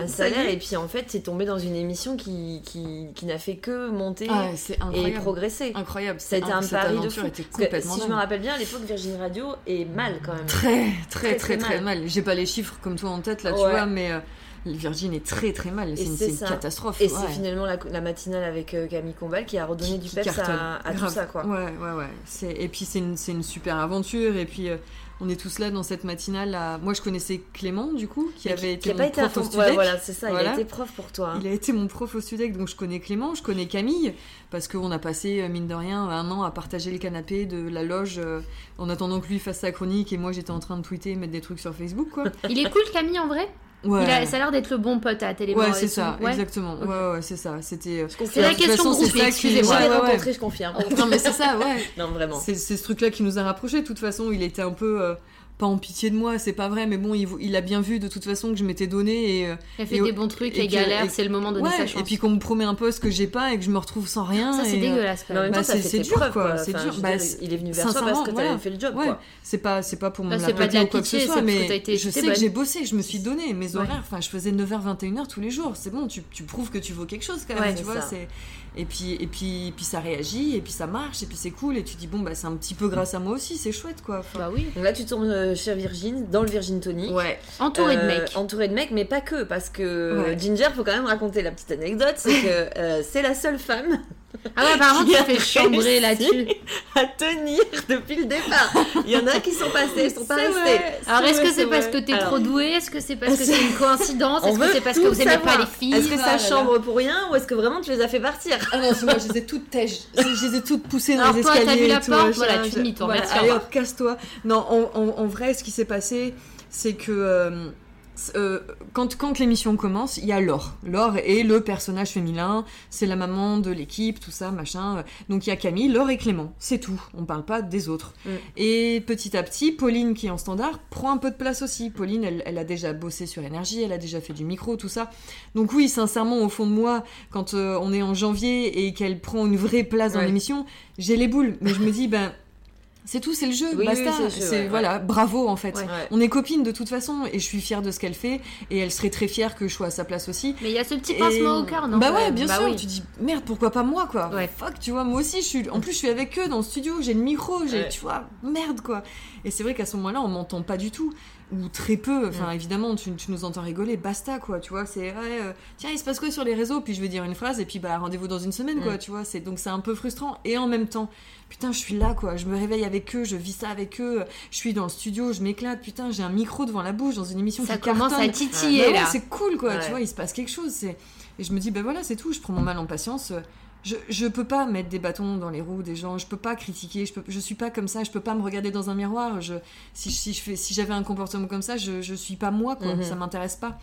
Un salaire, et puis en fait, c'est tombé dans une émission qui, qui, qui n'a fait que monter ah, et progresser. incroyable été un pari de fou. était complètement si je me rappelle bien, à l'époque, Virgin Radio est mal quand même. très très Très, très très très mal j'ai pas les chiffres comme toi en tête là tu vois mais euh, Virgin est très très mal c'est une, catastrophe Et ouais. c'est finalement la, la matinale avec euh, Camille Combal qui a redonné qui- du peps à, à tout ça, quoi. Ouais, ouais, ouais. C'est... Et puis c'est une, une super aventure. Et puis euh, on est tous là dans cette matinale. à- Moi je connaissais Clément du coup, qui Mais avait qui été a mon pas été prof au. Studec. Ouais, voilà, c'est ça. Il Voilà. a été prof pour toi. hein. Il a été mon prof au Studec, donc je connais Clément, je connais Camille, parce qu'on a passé, euh, mine de rien, un an à partager le canapé de la loge euh, en attendant que lui fasse sa chronique et moi j'étais en train de tweeter et mettre des trucs sur Facebook, quoi. Il est cool, Camille, en vrai? Ouais, Il a, Ça a l'air d'être le bon pote à Télémon. ouais c'est ça, Ouais. exactement. Ouais, ouais, c'est ça. C'était. euh. C'est la question qui- excusez-moi. Je l'ai Ouais, ouais, ouais. rencontré, je confirme. Non, mais c'est ça, ouais. non, vraiment. C'est c'est ce truc-là qui nous a rapprochés. De toute façon, il était un peu. euh, pas en pitié de moi, c'est pas vrai, mais bon, il, il a bien vu de toute façon que je m'étais donné et. euh, Elle fait Et- des bons trucs, et et- c'est le moment de donner ouais, sa chance. et puis qu'on me promet un poste que j'ai pas et que je me retrouve sans rien. ça, c'est euh, dégueulasse même. Bah, temps, ça c'est- dur, preuves, quoi, c'est Enfin, dur. Bah, dire, c'est- il est venu vers toi parce que t'avais fait le job, Ouais, quoi. c'est pas c'est pas pour me Bah, la la ou quoi que ce pitié, soit, c'est parce que mais je sais que j'ai bossé, je me suis donné mes horaires. Enfin, je faisais 9h 21h tous les jours. C'est bon, tu, tu prouves que tu vaux quelque chose quand même, tu vois, c'est et puis et puis puis ça réagit et puis ça marche et puis c'est cool et tu dis bon bah c'est un petit peu grâce à moi aussi, c'est chouette quoi. Enfin, Bah oui. Donc là, tu tombes euh, chez Virgin, dans le Virgin Tonic. ouais. Entouré de Euh, mecs. Entouré de mecs, mais pas que, parce que Ouais. Ginger, faut quand même raconter la petite anecdote, c'est que euh, c'est la seule femme Ah ouais, apparemment, tu fais chambrer là-dessus. à tenir depuis le départ. Il y en a qui sont passés, ils sont pas restés. vrai, Alors, est-ce que c'est parce que t'es trop doué? Est-ce que c'est parce que C'est- une coïncidence? Est-ce que c'est parce que vous aimez pas les filles? Est-ce que Ah là ça là. chambre pour rien ou est-ce que vraiment tu les as fait partir? Ah non, c'est moi, je les ai toutes. Je les ai toutes poussées dans Alors les toi, t'as escaliers. vu la porte, voilà, tu finis ton Allez hop, casse-toi. Non, en, vrai, ce qui s'est passé, c'est que euh, quand, quand l'émission commence, il y a Laure. Laure est le personnage féminin, c'est la maman de l'équipe, tout ça, machin. Donc il y a Camille, Laure et Clément. C'est tout. On parle pas des autres. Mm. Et petit à petit, Pauline, qui est en standard, prend un peu de place aussi. Pauline, elle, elle a déjà bossé sur énergie, elle a déjà fait du micro, tout ça. Donc oui, sincèrement, au fond de moi, quand euh, on est en janvier et qu'elle prend une vraie place dans Ouais. l'émission, j'ai les boules. Mais je me dis, ben, C'est tout, c'est le jeu, Oui, basta. oui, c'est ouais, voilà, bravo en fait. Ouais. On est copines de toute façon et je suis fière de ce qu'elle fait et elle serait très fière que je sois à sa place aussi. Mais il y a ce petit Et- pincement au cœur, non Bah ouais, bien Bah sûr. oui. Tu dis merde, pourquoi pas moi quoi? Ouais. Fuck, tu vois, moi aussi je suis. En plus, je suis avec eux dans le studio, j'ai le micro, j'ai, Ouais. tu vois, merde quoi. Et c'est vrai qu'à ce moment-là, on m'entend pas du tout ou très peu. Enfin, évidemment, tu, tu nous entends rigoler, basta quoi. Tu vois, c'est ouais, euh, tiens, il se passe quoi sur les réseaux? Puis je vais dire une phrase et puis bah rendez-vous dans une semaine quoi. Mm. Tu vois, c'est donc c'est un peu frustrant et en même temps. Putain, je suis là quoi, je me réveille avec eux, je vis ça avec eux, je suis dans le studio, je m'éclate, putain, j'ai un micro devant la bouche dans une émission Ça qui commence cartonne. à titiller Bah là. c'est cool quoi, tu vois, il se passe quelque chose. C'est... Et je me dis, ben voilà, c'est tout, je prends mon mal en patience. Je, je peux pas mettre des bâtons dans les roues des gens, je peux pas critiquer, je, peux, je suis pas comme ça, je peux pas me regarder dans un miroir. Je, si, si, je fais, si j'avais un comportement comme ça, je, je suis pas moi, quoi, Mhm. ça m'intéresse pas.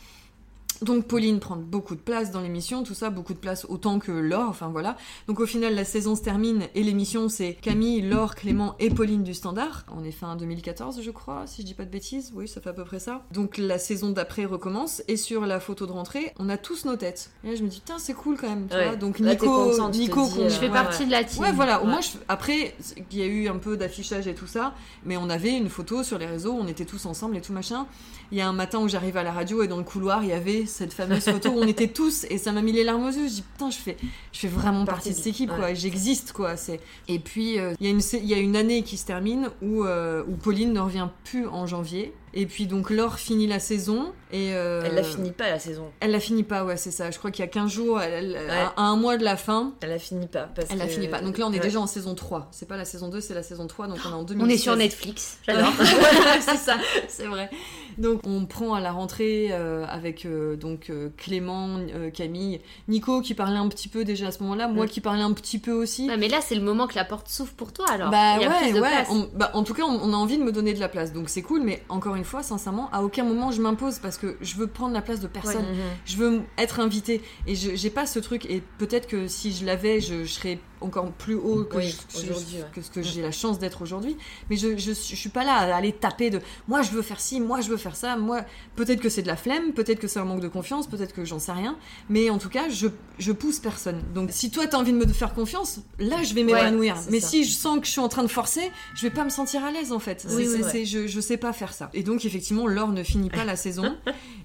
Donc Pauline prend beaucoup de place dans l'émission, tout ça, beaucoup de place autant que Laure, enfin voilà. Donc au final la saison se termine et l'émission c'est Camille, Laure, Clément et Pauline du Standard. On est fin 2014 je crois, si je dis pas de bêtises, oui ça fait à peu près ça. Donc la saison d'après recommence et sur la photo de rentrée on a tous nos têtes. Et là je me dis putain c'est cool quand même, tu Ouais. vois. Donc Là, Nico, Nico, dis, qu'on- euh, Je fais ouais, partie de la team. Ouais, voilà. Au moins, je- après, il y a eu un peu d'affichage et tout ça, mais on avait une photo sur les réseaux, on était tous ensemble et tout machin. Il y a un matin où j'arrive à la radio et dans le couloir, il y avait cette fameuse photo où on était tous et ça m'a mis les larmes aux yeux. Je dis putain, je fais, je fais vraiment partie de cette équipe, quoi. J'existe, quoi. C'est. Et puis, euh, il y a une, il y a une année qui se termine où, euh, où Pauline ne revient plus en janvier. Et puis donc Laure finit la saison et euh, Elle la finit pas la saison. Elle la finit pas, ouais, c'est ça. Je crois qu'il y a 15 jours, elle- elle- Ouais. à, à un mois de la fin, Elle la finit pas. Parce elle la finit pas. Donc là, on est Ouais. déjà en saison 3. C'est pas la saison 2, c'est la saison 3. Donc on est en 2016. On est sur Netflix. J'adore. c'est ça, c'est vrai. Donc on prend à la rentrée euh, avec euh, donc euh, Clément, euh, Camille, Nico qui parlait un petit peu déjà à ce moment-là, moi Mm. qui parlais un petit peu aussi. Ouais, mais là, c'est le moment que la porte s'ouvre pour toi alors. Bah Il y a ouais, plus de ouais. place. on- bah, en tout cas, on, on a envie de me donner de la place, donc c'est cool. Mais encore une fois, sincèrement, à aucun moment je m'impose parce que je veux prendre la place de personne. Mhm. Je veux être invitée et je j'ai pas ce truc. Et peut-être que si je l'avais, je, je serais encore plus haut que, Oui, je- je- aujourd'hui, ouais. que ce que j'ai la chance d'être aujourd'hui. Mais je, je, suis pas là à aller taper de moi je veux faire ci, moi je veux faire ça. Moi, peut-être que c'est de la flemme, peut-être que c'est un manque de confiance, peut-être que j'en sais rien. Mais en tout cas, je, je pousse personne. Donc si toi t'as envie de me faire confiance, là je vais m'épanouir. c'est mais ça. si je sens que je suis en train de forcer, je vais pas me sentir à l'aise en fait. Oui, oui, ouais. je, je sais pas faire ça. Et donc effectivement, Laure ne finit pas la saison.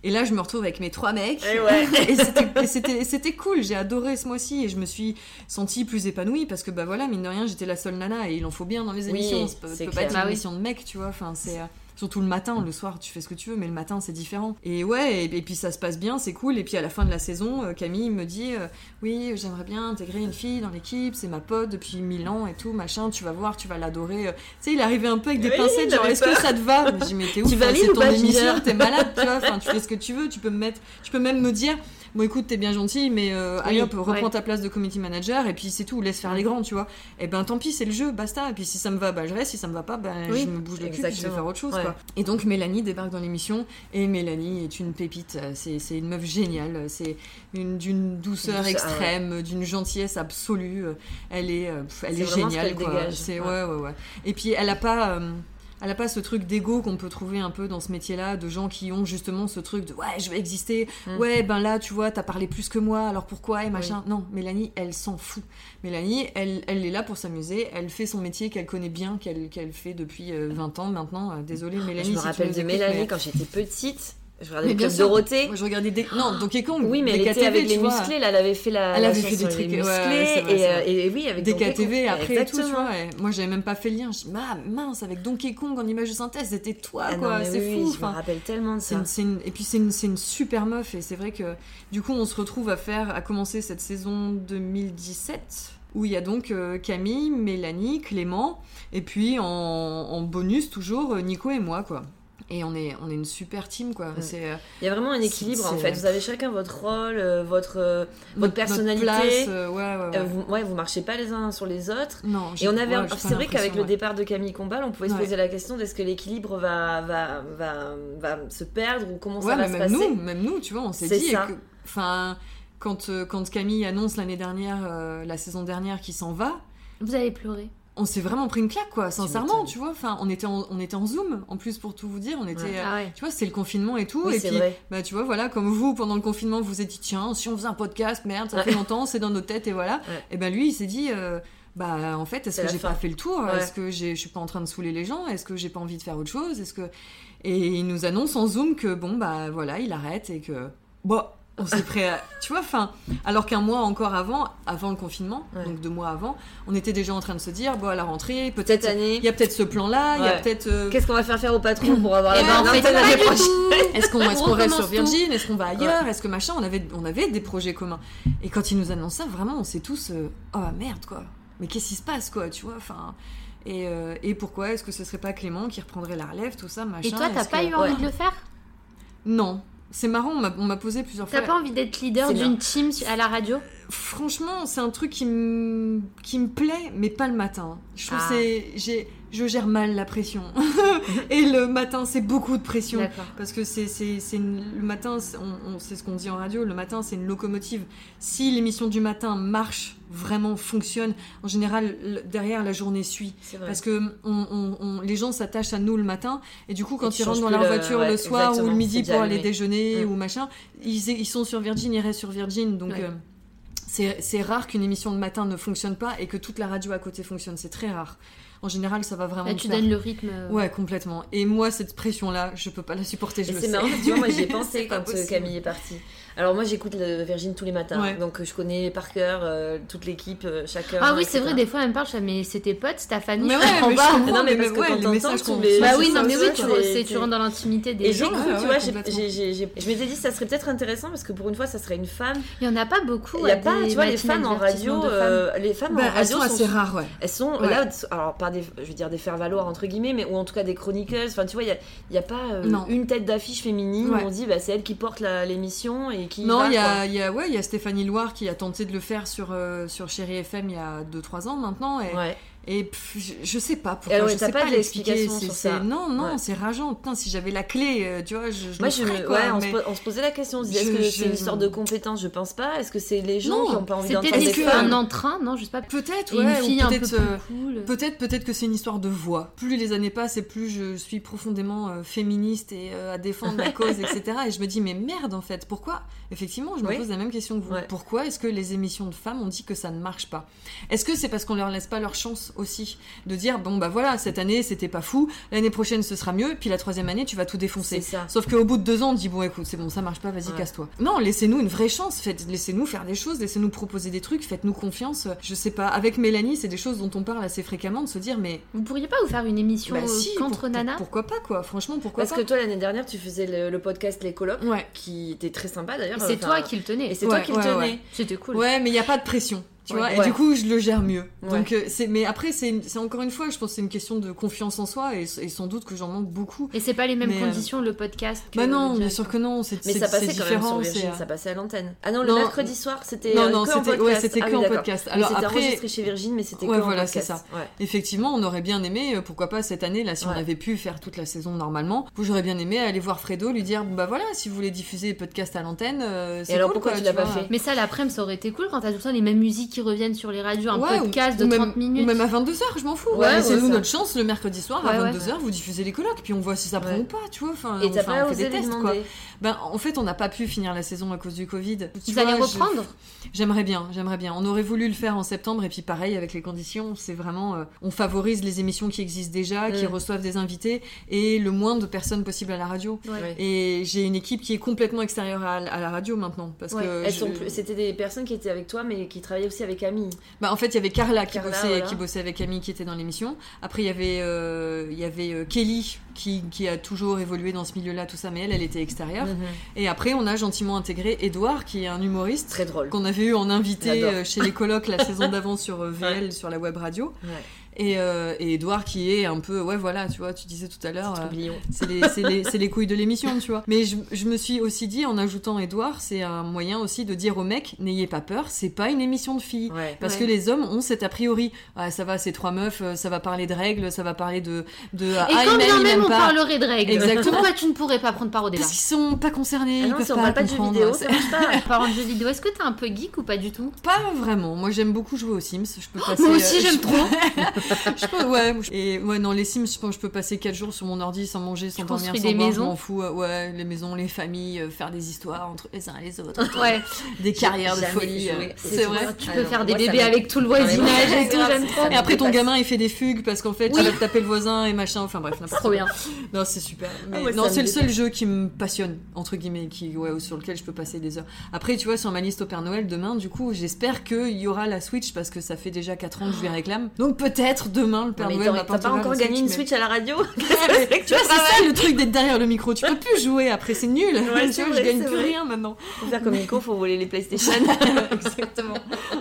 Et là, je me retrouve avec mes trois mecs. Et ouais. et c'était- et c'était et c'était cool. J'ai adoré ce mois-ci et je me suis sentie plus épanouie parce que bah voilà, mine de rien, j'étais la seule nana et il en faut bien dans les Oui, émissions. Ça peut, c'est peut pas être Bah une oui. émission de mec, tu vois. Enfin, c'est euh, surtout le matin, le soir, tu fais ce que tu veux, mais le matin, c'est différent. Et ouais, et, et puis ça se passe bien, c'est cool. Et puis à la fin de la saison, euh, Camille me dit euh, oui, j'aimerais bien intégrer une fille dans l'équipe. C'est ma pote depuis mille ans et tout, machin. Tu vas voir, tu vas l'adorer. Euh, Tu sais, il arrivait un peu avec des Oui, pincettes, genre est-ce que ça te va? Mais J'ai mais t'es ouf, Tu hein, c'est ton émission, t'es malade, tu vois. Enfin, tu fais ce que tu veux. Tu peux me mettre, tu peux même me dire bon écoute t'es bien gentil mais euh, allez Oui, hop reprends ouais. ta place de community manager et puis c'est tout laisse faire les grands tu vois et ben tant pis c'est le jeu basta et puis si ça me va bah je reste si ça me va pas bah Oui, je me bouge le cul je vais faire autre chose Ouais. quoi et donc Mélanie débarque dans l'émission. Et Mélanie est une pépite. C'est c'est une meuf géniale. C'est une d'une douceur ah extrême d'une gentillesse absolue. Elle est euh, elle C'est est ce géniale quoi. dégage. c'est Ouais. ouais ouais ouais. Et puis elle a pas euh, elle a pas ce truc d'ego qu'on peut trouver un peu dans ce métier-là, de gens qui ont justement ce truc de ouais, je vais exister, Mm. ouais, ben là, tu vois, t'as parlé plus que moi, alors pourquoi et machin. Non, Mélanie, elle s'en fout. Mélanie, elle, elle est là pour s'amuser, elle fait son métier qu'elle connaît bien, qu'elle fait depuis euh, 20 ans maintenant. Euh, Désolée, Mélanie. Je me si rappelle de Mélanie mais- quand j'étais petite. Je regardais Mais le Club. Dorothée. Moi, je regardais des. Non, Donkey Kong. Oui, mais elle était avec les musclés. Là, elle avait fait la. Elle avait fait des trucs, musclés. et, euh, et oui, avec DKTV Kong. après et tout, moi, j'avais même pas fait le lien. Je dis, ah, mince, avec Donkey Kong en image de synthèse, c'était toi, Ah quoi. C'est fou. Je me rappelle tellement de ça. une- c'est une- et puis c'est une, c'est une super meuf et c'est vrai que du coup on se retrouve à faire à commencer cette saison 2017 où il y a donc euh, Camille, Mélanie, Clément et puis en, en bonus toujours euh, Nico et moi quoi. Et on est on est une super team quoi. C'est euh, Il y a vraiment un équilibre en C'est- fait. Vous avez chacun votre rôle, votre. notre- personnalité, notre place, euh, ouais ouais ouais. euh, vous, ouais, vous marchez pas les uns sur les autres. non, j'ai- Et on avait, c'est vrai qu'avec le départ de Camille Combal, on pouvait se poser la question d'est-ce que l'équilibre va, va, va, va se perdre ou comment Ouais, ça va se même passer. nous, même nous, tu vois, on s'est C'est dit enfin quand euh, quand Camille annonce l'année dernière euh, la saison dernière qu'il s'en va, Vous avez pleuré. On s'est vraiment pris une claque quoi sincèrement tu vois. Enfin on était en, on était en zoom en plus pour tout vous dire. On était Ouais. Ah ouais. tu vois c'est le confinement et tout. Oui, et c'est puis vrai. bah tu vois voilà comme vous pendant le confinement vous vous êtes dit tiens si on faisait un podcast merde ça fait longtemps c'est dans nos têtes et voilà. Et ben lui il s'est dit euh, bah en fait, est-ce que j'ai pas fait le tour? Est-ce que je suis pas en train de saouler les gens? Est-ce que j'ai pas envie de faire autre chose? Est-ce que et il nous annonce en zoom que bon bah voilà, il arrête et que bon, on s'est prêt à tu vois enfin alors qu'un mois encore avant avant le confinement, Ouais. donc deux mois avant, on était déjà en train de se dire bon à la rentrée, peut-être Cette année, il y a peut-être ce plan-là, il y a peut-être euh, qu'est-ce qu'on va faire faire au patron pour avoir la Eh ben, pas l'année prochaine. Est-ce qu'on est On qu'on reste sur Virgin Est-ce qu'on va ailleurs? Est-ce que machin? On avait, on avait des projets communs. Et quand ils nous annoncent ça, vraiment, on s'est tous euh, oh merde quoi. Mais qu'est-ce qui se passe quoi Tu vois? Enfin. Et, euh, et pourquoi Est-ce que ce serait pas Clément qui reprendrait la relève, tout ça, machin? Et toi, t'as pas que- eu envie ouais. de le faire? Non. C'est marrant, on m'a- posé plusieurs fois. T'as pas envie d'être leader d'une team à la radio? Franchement, c'est un truc qui me qui me plaît, mais pas le matin. Je trouve Ah. que c'est j'ai je gère mal la pression. et le matin, c'est beaucoup de pression. Parce que c'est, c'est, c'est une- le matin, c'est- on, on- c'est ce qu'on dit en radio, le matin c'est une locomotive. Si l'émission du matin marche, vraiment fonctionne, en général derrière la journée suit. Parce que on, on- on- les gens s'attachent à nous le matin et du coup quand ils rentrent dans leur le- voiture ouais, le soir ou le midi pour aller déjeuner Mm. ou machin, ils, ils sont sur Virgin, ils restent sur Virgin. Donc Ouais. euh, c'est, c'est rare qu'une émission de matin ne fonctionne pas et que toute la radio à côté fonctionne. C'est très rare. En général, ça va vraiment Là, tu faire. donnes le rythme. euh, Ouais, complètement. Et moi, cette pression-là, je peux pas la supporter, je le c'est sais. marrant, tu vois, moi j'y ai pensé quand euh. Camille est partie. Alors moi j'écoute Virgin tous les matins, Ouais. donc je connais par cœur euh, toute l'équipe, euh, chaque heure. Ah oui, c'est vrai, des fois, elle me parle, je fais, mais c'est tes potes, c'est ta famille, Mais je ouais, comprends mais je pas. comprends, Non, mais mais parce même, que ouais, quand les t'entends messages tous qu'on les- Bah oui, ça non, mais oui, tu, rentres dans l'intimité des Et gens. Ouais, tu ouais, vois, je m'étais dit ça serait peut-être intéressant parce que pour une fois ça serait une femme. Il y en a pas beaucoup. Il y a ouais, pas, tu vois, les femmes en radio, euh, les femmes en elles radio sont assez rares, ouais. Elles sont Ouais. là, alors par des, je veux dire des faire valoir entre guillemets, mais ou en tout cas des chroniqueuses. Enfin, tu vois, il y a, il y a pas une tête d'affiche féminine Ouais. où on dit bah c'est elle qui porte l'émission et qui. Non, il y a, y a, ouais, il y a Stéphanie Loire qui a tenté de le faire sur, euh, sur Chéri FM il y a 2-3 ans maintenant. Et, Ouais. Et pff, je, je sais pas pourquoi. Alors, je sais pas pas l'expliquer. l'explication c'est- sur c'est- ça. Non, non, Ouais. c'est rageant. Putain, si j'avais la clé, euh, tu vois, je, je Moi, le je ferais, me- quoi, ouais, on, mais- se, on se posait la question, on se disait, Je- est-ce que c'est une histoire de compétence Je pense pas. Est-ce que c'est les gens Non, qui ont pas envie C'est d'entendre peut-être que- femmes un entrain, non, je sais pas. Peut-être, ouais, une ou fille un peu peut-être, plus euh, cool. Peut-être, peut-être que c'est une histoire de voix. Plus les années passent et plus je suis profondément euh, féministe et euh, à défendre la cause, etc. Et je me dis, mais merde, en fait, pourquoi? Effectivement, je me Oui. pose la même question que vous. Pourquoi est-ce que les émissions de femmes, on dit que ça ne marche pas? Est-ce que c'est parce qu'on leur laisse pas leur chance? Aussi de dire, bon, bah voilà, cette année, c'était pas fou, l'année prochaine, ce sera mieux, puis la troisième année, tu vas tout défoncer. Ça. Sauf qu'au bout de deux ans, on dit bon écoute, c'est bon, ça marche pas, vas-y, Ouais. casse-toi. Non, laissez-nous une vraie chance, faites, laissez-nous faire des choses, laissez-nous proposer des trucs, faites-nous confiance. Je sais pas, avec Mélanie, c'est des choses dont on parle assez fréquemment, de se dire mais Vous pourriez pas vous faire une émission bah, si, contre pour- Nana? pourquoi pas quoi, franchement pourquoi Parce pas. que toi, l'année dernière, tu faisais le, le podcast Les Colocs, Ouais. qui était très sympa d'ailleurs. C'est Enfin, toi qui le tenais. Et c'est toi qui le tenais. C'était cool. Ouais, mais il n'y a pas de pression. Tu Ouais. vois, et du coup, je le gère mieux. Ouais. Donc, euh, c'est, mais après, c'est, c'est encore une fois, je pense que c'est une question de confiance en soi et, et sans doute que j'en manque beaucoup. Et c'est pas les mêmes Mais, euh, conditions le podcast. que Bah non, le bien sûr que non, c'est, Mais ça passait quand même différent. sur Virgin, ça passait à l'antenne. Ah non, le Non. mercredi soir, c'était Non, euh, non, c'était- podcast. ouais, c'était Ah que oui, en podcast. Alors c'était après- enregistré chez Virgin, mais c'était Ouais, que en voilà, podcast. c'est ça. Ouais. Effectivement, on aurait bien aimé, pourquoi pas cette année, là, si on avait pu faire toute la saison normalement. J'aurais bien aimé aller voir Fredo, lui dire, bah voilà, si vous voulez diffuser les podcasts à l'antenne, c'est alors, cool, pourquoi quoi, tu l'as pas fait? Mais ça, l'après-midi, ça aurait été cool quand t'as tout le temps les mêmes musiques qui reviennent sur les radios, un Ouais, ou- podcast ou de même- 30 minutes. Ou même à 22h, je m'en fous. Ouais, Laissez-nous ça. notre chance le mercredi soir à Ouais, ouais. 22h, vous diffusez les colloques, puis on voit si ça prend Ouais. ou pas, tu vois. Enfin, Et enfin, pas on fait des tests, quoi. Ben, en fait, on n'a pas pu finir la saison à cause du Covid. Tu Vous allez vois, reprendre? J'aimerais bien, j'aimerais bien. On aurait voulu le faire en septembre et puis pareil avec les conditions, c'est vraiment euh, on favorise les émissions qui existent déjà, qui Mm. reçoivent des invités et le moins de personnes possible à la radio. Ouais. Et j'ai une équipe qui est complètement extérieure à, à la radio maintenant parce Ouais. que C'était des personnes qui étaient avec toi, mais qui travaillaient aussi avec Camille. bah, en fait il y avait Carla qui Carla, bossait voilà. qui bossait avec Camille qui était dans l'émission. Après il y avait euh, il y avait euh, Kelly qui, qui a toujours évolué dans ce milieu-là tout ça mais elle elle était extérieure. Mhm. Et après on a gentiment intégré Edouard qui est un humoriste Très drôle. qu'on avait eu en invité euh, chez les colocs la saison d'avant sur VL sur la web radio Ouais. Et, euh, et Edouard qui est un peu ouais voilà tu vois tu disais tout à l'heure euh, c'est les, c'est les, c'est les couilles de l'émission tu vois mais je, je me suis aussi dit en ajoutant Edouard c'est un moyen aussi de dire aux mecs n'ayez pas peur c'est pas une émission de filles Ouais. parce Ouais. que les hommes ont cet a priori ah, ça va c'est trois meufs euh, ça va parler de règles ça va parler de de Et ah, quand bien même on pas parlerait de règles, Exactement. pourquoi tu ne pourrais pas prendre part au débat parce qu'ils sont pas concernés Ah ils non, peuvent si on pas parle pas de jeux comprendre. vidéo, C'est- ça marche pas. Parlant de jeux vidéo, est-ce que t'es un peu geek ou pas du tout? Pas vraiment. Moi, j'aime beaucoup jouer aux Sims. Je peux passer. Moi aussi, euh, j'aime je- trop. je pense, ouais. Et ouais, non, les Sims, je pense que je peux passer 4 jours sur mon ordi sans manger, sans dormir, sans des boire, maisons je m'en fous. Ouais, les maisons, les familles, euh, faire des histoires entre les uns et les autres. Ouais, Des carrières de folie. euh, C'est trop vrai. tu Ah peux faire des moi, bébés avec tout le voisinage et tout, j'aime trop. Et après ton gamin il fait des fugues parce qu'en fait tu vas te taper le voisin et machin, enfin bref, C'est n'importe trop quoi. bien. Non, c'est super. Mais ouais, non, c'est le seul jeu qui me passionne, entre guillemets, qui, ouais, sur lequel je peux passer des heures. Après, tu vois, sur ma liste au Père Noël demain, du coup, j'espère qu'il y aura la Switch parce que ça fait déjà 4 ans que je lui réclame. Donc peut-être demain le Père Mais Noël t'as pas encore gagné une mais- Switch à la radio tu vois, c'est ça le truc d'être derrière le micro. Tu peux plus jouer après, c'est nul. Ouais, tu vois, vrai, je gagne plus vrai. rien maintenant. Faut faire comme Nico, faut voler les PlayStation. Exactement.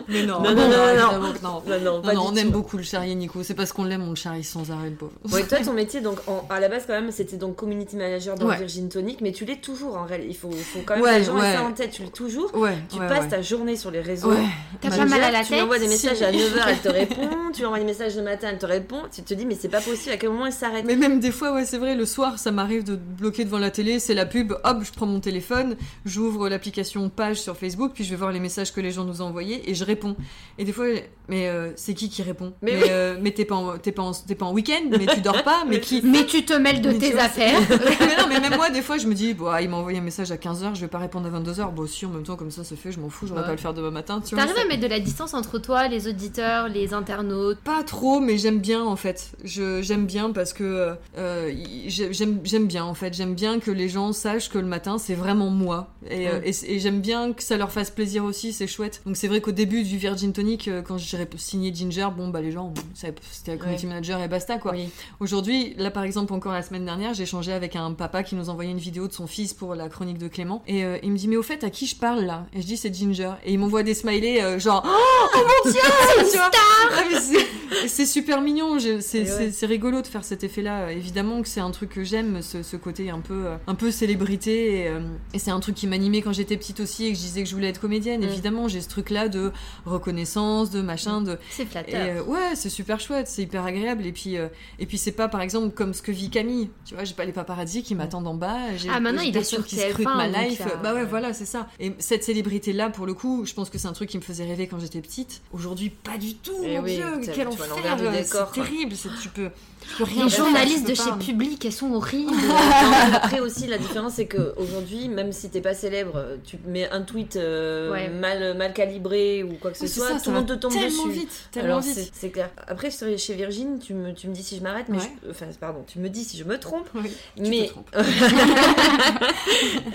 Mais non, Non, non, non, non, non. non, non, Non, pas non, du on aime beaucoup le charrier Nico. C'est parce qu'on l'aime, on le charrie sans arrêt, le pauvre. Ouais, toi, ton métier, donc, en- à la base, quand même, c'était donc community manager dans Ouais. Virgin Tonic, mais tu l'es toujours en réalité. Il faut, faut quand même Ouais, que les gens aient ouais. ça en tête, tu l'es toujours. Ouais, Tu ouais, passes ouais. ta journée sur les réseaux. Ouais. T'as pas mal à la Tu lui tête envoies des messages à 9h, elle te répond. Tu lui envoies des messages le matin, elle te répond. Tu te dis, mais c'est pas possible, à quel moment elle s'arrête Mais même des fois, ouais, c'est vrai, le soir, ça m'arrive de bloquer devant la télé, c'est la pub, hop, je prends mon téléphone, j'ouvre l'application page sur Facebook, puis je vais voir les messages que les gens nous ont envoyés et je réponds. Et des fois, mais euh, c'est qui qui répond? Mais Mais, oui. euh, mais t'es pas, en- t'es pas, en- t'es pas en week-end, mais tu dors pas, mais qui? Mais tu te mêles de Mais tes vois, affaires. mais non, mais même moi, des fois, je me dis, bon, ah, il m'a envoyé un message à 15h, je vais pas répondre à 22h. Bon, si, en même temps, comme ça, c'est fait, je m'en fous, j'aurais Ouais. pas à le faire demain matin, tu vois. T'arrives à mettre de la distance entre toi, les auditeurs, les internautes? Pas trop, mais j'aime bien en fait. J'aime bien parce que euh, j'aime bien en fait. J'aime bien que les gens sachent que le matin c'est vraiment moi. Et, euh, et, et j'aime bien que ça leur fasse plaisir aussi. C'est chouette. Donc c'est vrai qu'au début du Virgin Tonic, euh, quand j'ai signé Ginger, bon bah les gens, c'était la community manager et basta quoi. Oui. Aujourd'hui, là par exemple encore la semaine dernière, j'ai échangé avec un papa qui nous envoyait une vidéo de son fils pour la chronique de Clément et euh, il me dit mais au fait à qui je parle là? Et je dis c'est Ginger et il m'envoie des smileys euh, genre oh, mon dieu c'est- c'est super mignon, je- c'est Et ouais. rigolo de faire cet effet-là. Évidemment que c'est un truc que j'aime, ce, ce côté un peu, euh, un peu célébrité. Et, euh, et c'est un truc qui m'animait quand j'étais petite aussi et que je disais que je voulais être comédienne. Mm. Évidemment, j'ai ce truc-là de reconnaissance, de machin, de, C'est et flatteur. euh, ouais, c'est super chouette, c'est hyper agréable. Et puis, euh, et puis c'est pas par exemple comme ce que vit Camille. Tu vois, j'ai pas les paparazzi qui m'attendent en bas. Ah, maintenant, il est sur qui TF1, scrute ma life. a- Bah ouais, ouais. voilà, c'est ça. Et cette célébrité-là, pour le coup, je pense que c'est un truc qui me faisait rêver quand j'étais petite. Aujourd'hui, pas du tout. Eh mon oui, Dieu, quel enfer. Du C'est décor, terrible. Tu peux, Les journalistes tu de chez pas. Public, elles sont horribles. Après aussi, la différence, c'est qu'aujourd'hui, même si t'es pas célèbre, tu mets un tweet euh, Ouais. mal, mal calibré ou quoi que ce Oui, soit, ça, tout le monde te tombe tellement dessus. vite, tellement Alors vite. c'est c'est clair. Après, chez Virgin, tu me, tu me dis si je m'arrête, mais Ouais. je- enfin pardon, tu me dis si je me trompe, Oui, tu mais te trompes.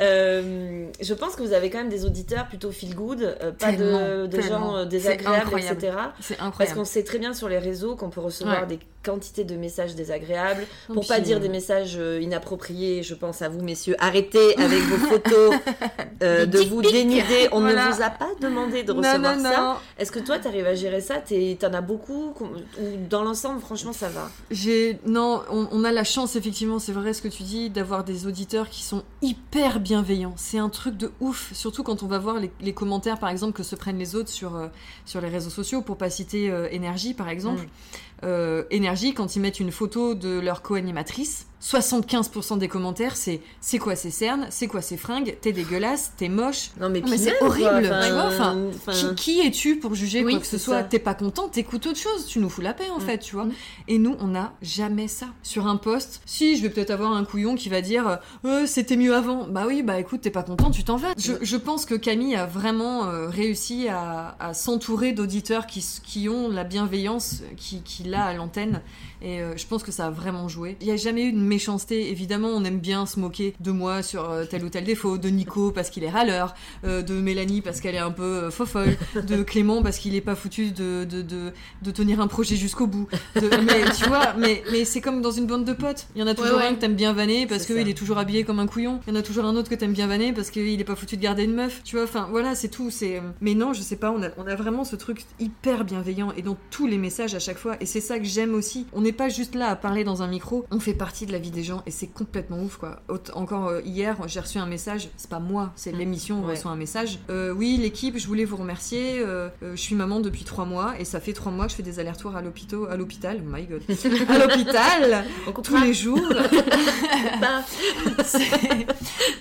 Euh, je pense que vous avez quand même des auditeurs plutôt feel good, euh, pas de, Tellement, de gens euh, C'est désagréables, incroyable. etc. C'est Parce incroyable. qu'on sait très bien sur les réseaux qu'on peut recevoir Ouais. des quantités de messages désagréables. Non, Pour pas dire des messages euh, inappropriés, je pense à vous, messieurs, arrêtez avec vos photos euh, de vous dénuder. On Voilà. ne vous a pas demandé de Non, recevoir non, ça. Est-ce que toi, t'arrives à gérer ça? T'en as beaucoup? Ou dans l'ensemble, franchement, ça va? J'ai non, on, on a la chance effectivement, c'est vrai ce que tu dis, d'avoir des auditeurs qui sont hyper bienveillants. C'est un truc de ouf, surtout quand on va voir les, les commentaires par exemple que se prennent les autres sur euh, sur les réseaux sociaux, pour pas citer euh, Énergie par exemple. Mm. Euh, Énergie quand ils mettent une photo de leur co-animatrice. 75% des commentaires, c'est c'est quoi ces cernes, c'est quoi ces fringues, t'es dégueulasse, t'es moche. Non, mais, Mais c'est quoi, horrible, tu vois, enfin, enfin, Qui, qui es-tu pour juger Oui, quoi que ce soit. T'es pas content, t'écoutes autre chose, tu nous fous la paix en Mm. fait, tu vois. Mm. Et nous, on n'a jamais ça. Sur un post, si je vais peut-être avoir un couillon qui va dire euh, c'était mieux avant. Bah oui, bah écoute, t'es pas content, tu t'en vas. Je, je pense que Camille a vraiment euh, réussi à, à s'entourer d'auditeurs qui, qui ont la bienveillance qui- qu'il a à l'antenne. Et euh, je pense que ça a vraiment joué. Il n'y a jamais eu de méchanceté. Évidemment, on aime bien se moquer de moi sur euh, tel ou tel défaut, de Nico parce qu'il est râleur, euh, de Mélanie parce qu'elle est un peu euh, fofolle, de Clément parce qu'il est pas foutu de, de, de, de tenir un projet jusqu'au bout. Mais tu vois, mais, mais c'est comme dans une bande de potes. Il y en a toujours Ouais, ouais. un que t'aimes bien vanner parce qu'il est toujours habillé comme un couillon. Il y en a toujours un autre que t'aimes bien vanner parce qu'il est pas foutu de garder une meuf. Tu vois, enfin voilà, c'est tout. C'est. Mais non, je sais pas. On a, on a vraiment ce truc hyper bienveillant et dans tous les messages à chaque fois. Et c'est ça que j'aime aussi. On n'est pas juste là à parler dans un micro. On fait partie de la vie des gens et c'est complètement ouf quoi. Encore euh, hier, j'ai reçu un message, c'est pas moi, c'est Mm. l'émission, on Ouais. reçoit un message. Euh, oui, l'équipe, je voulais vous remercier. euh, je suis maman depuis trois mois et ça fait trois mois que je fais des allers-retours à l'hôpital, à l'hôpital, oh my god, à l'hôpital tous les jours.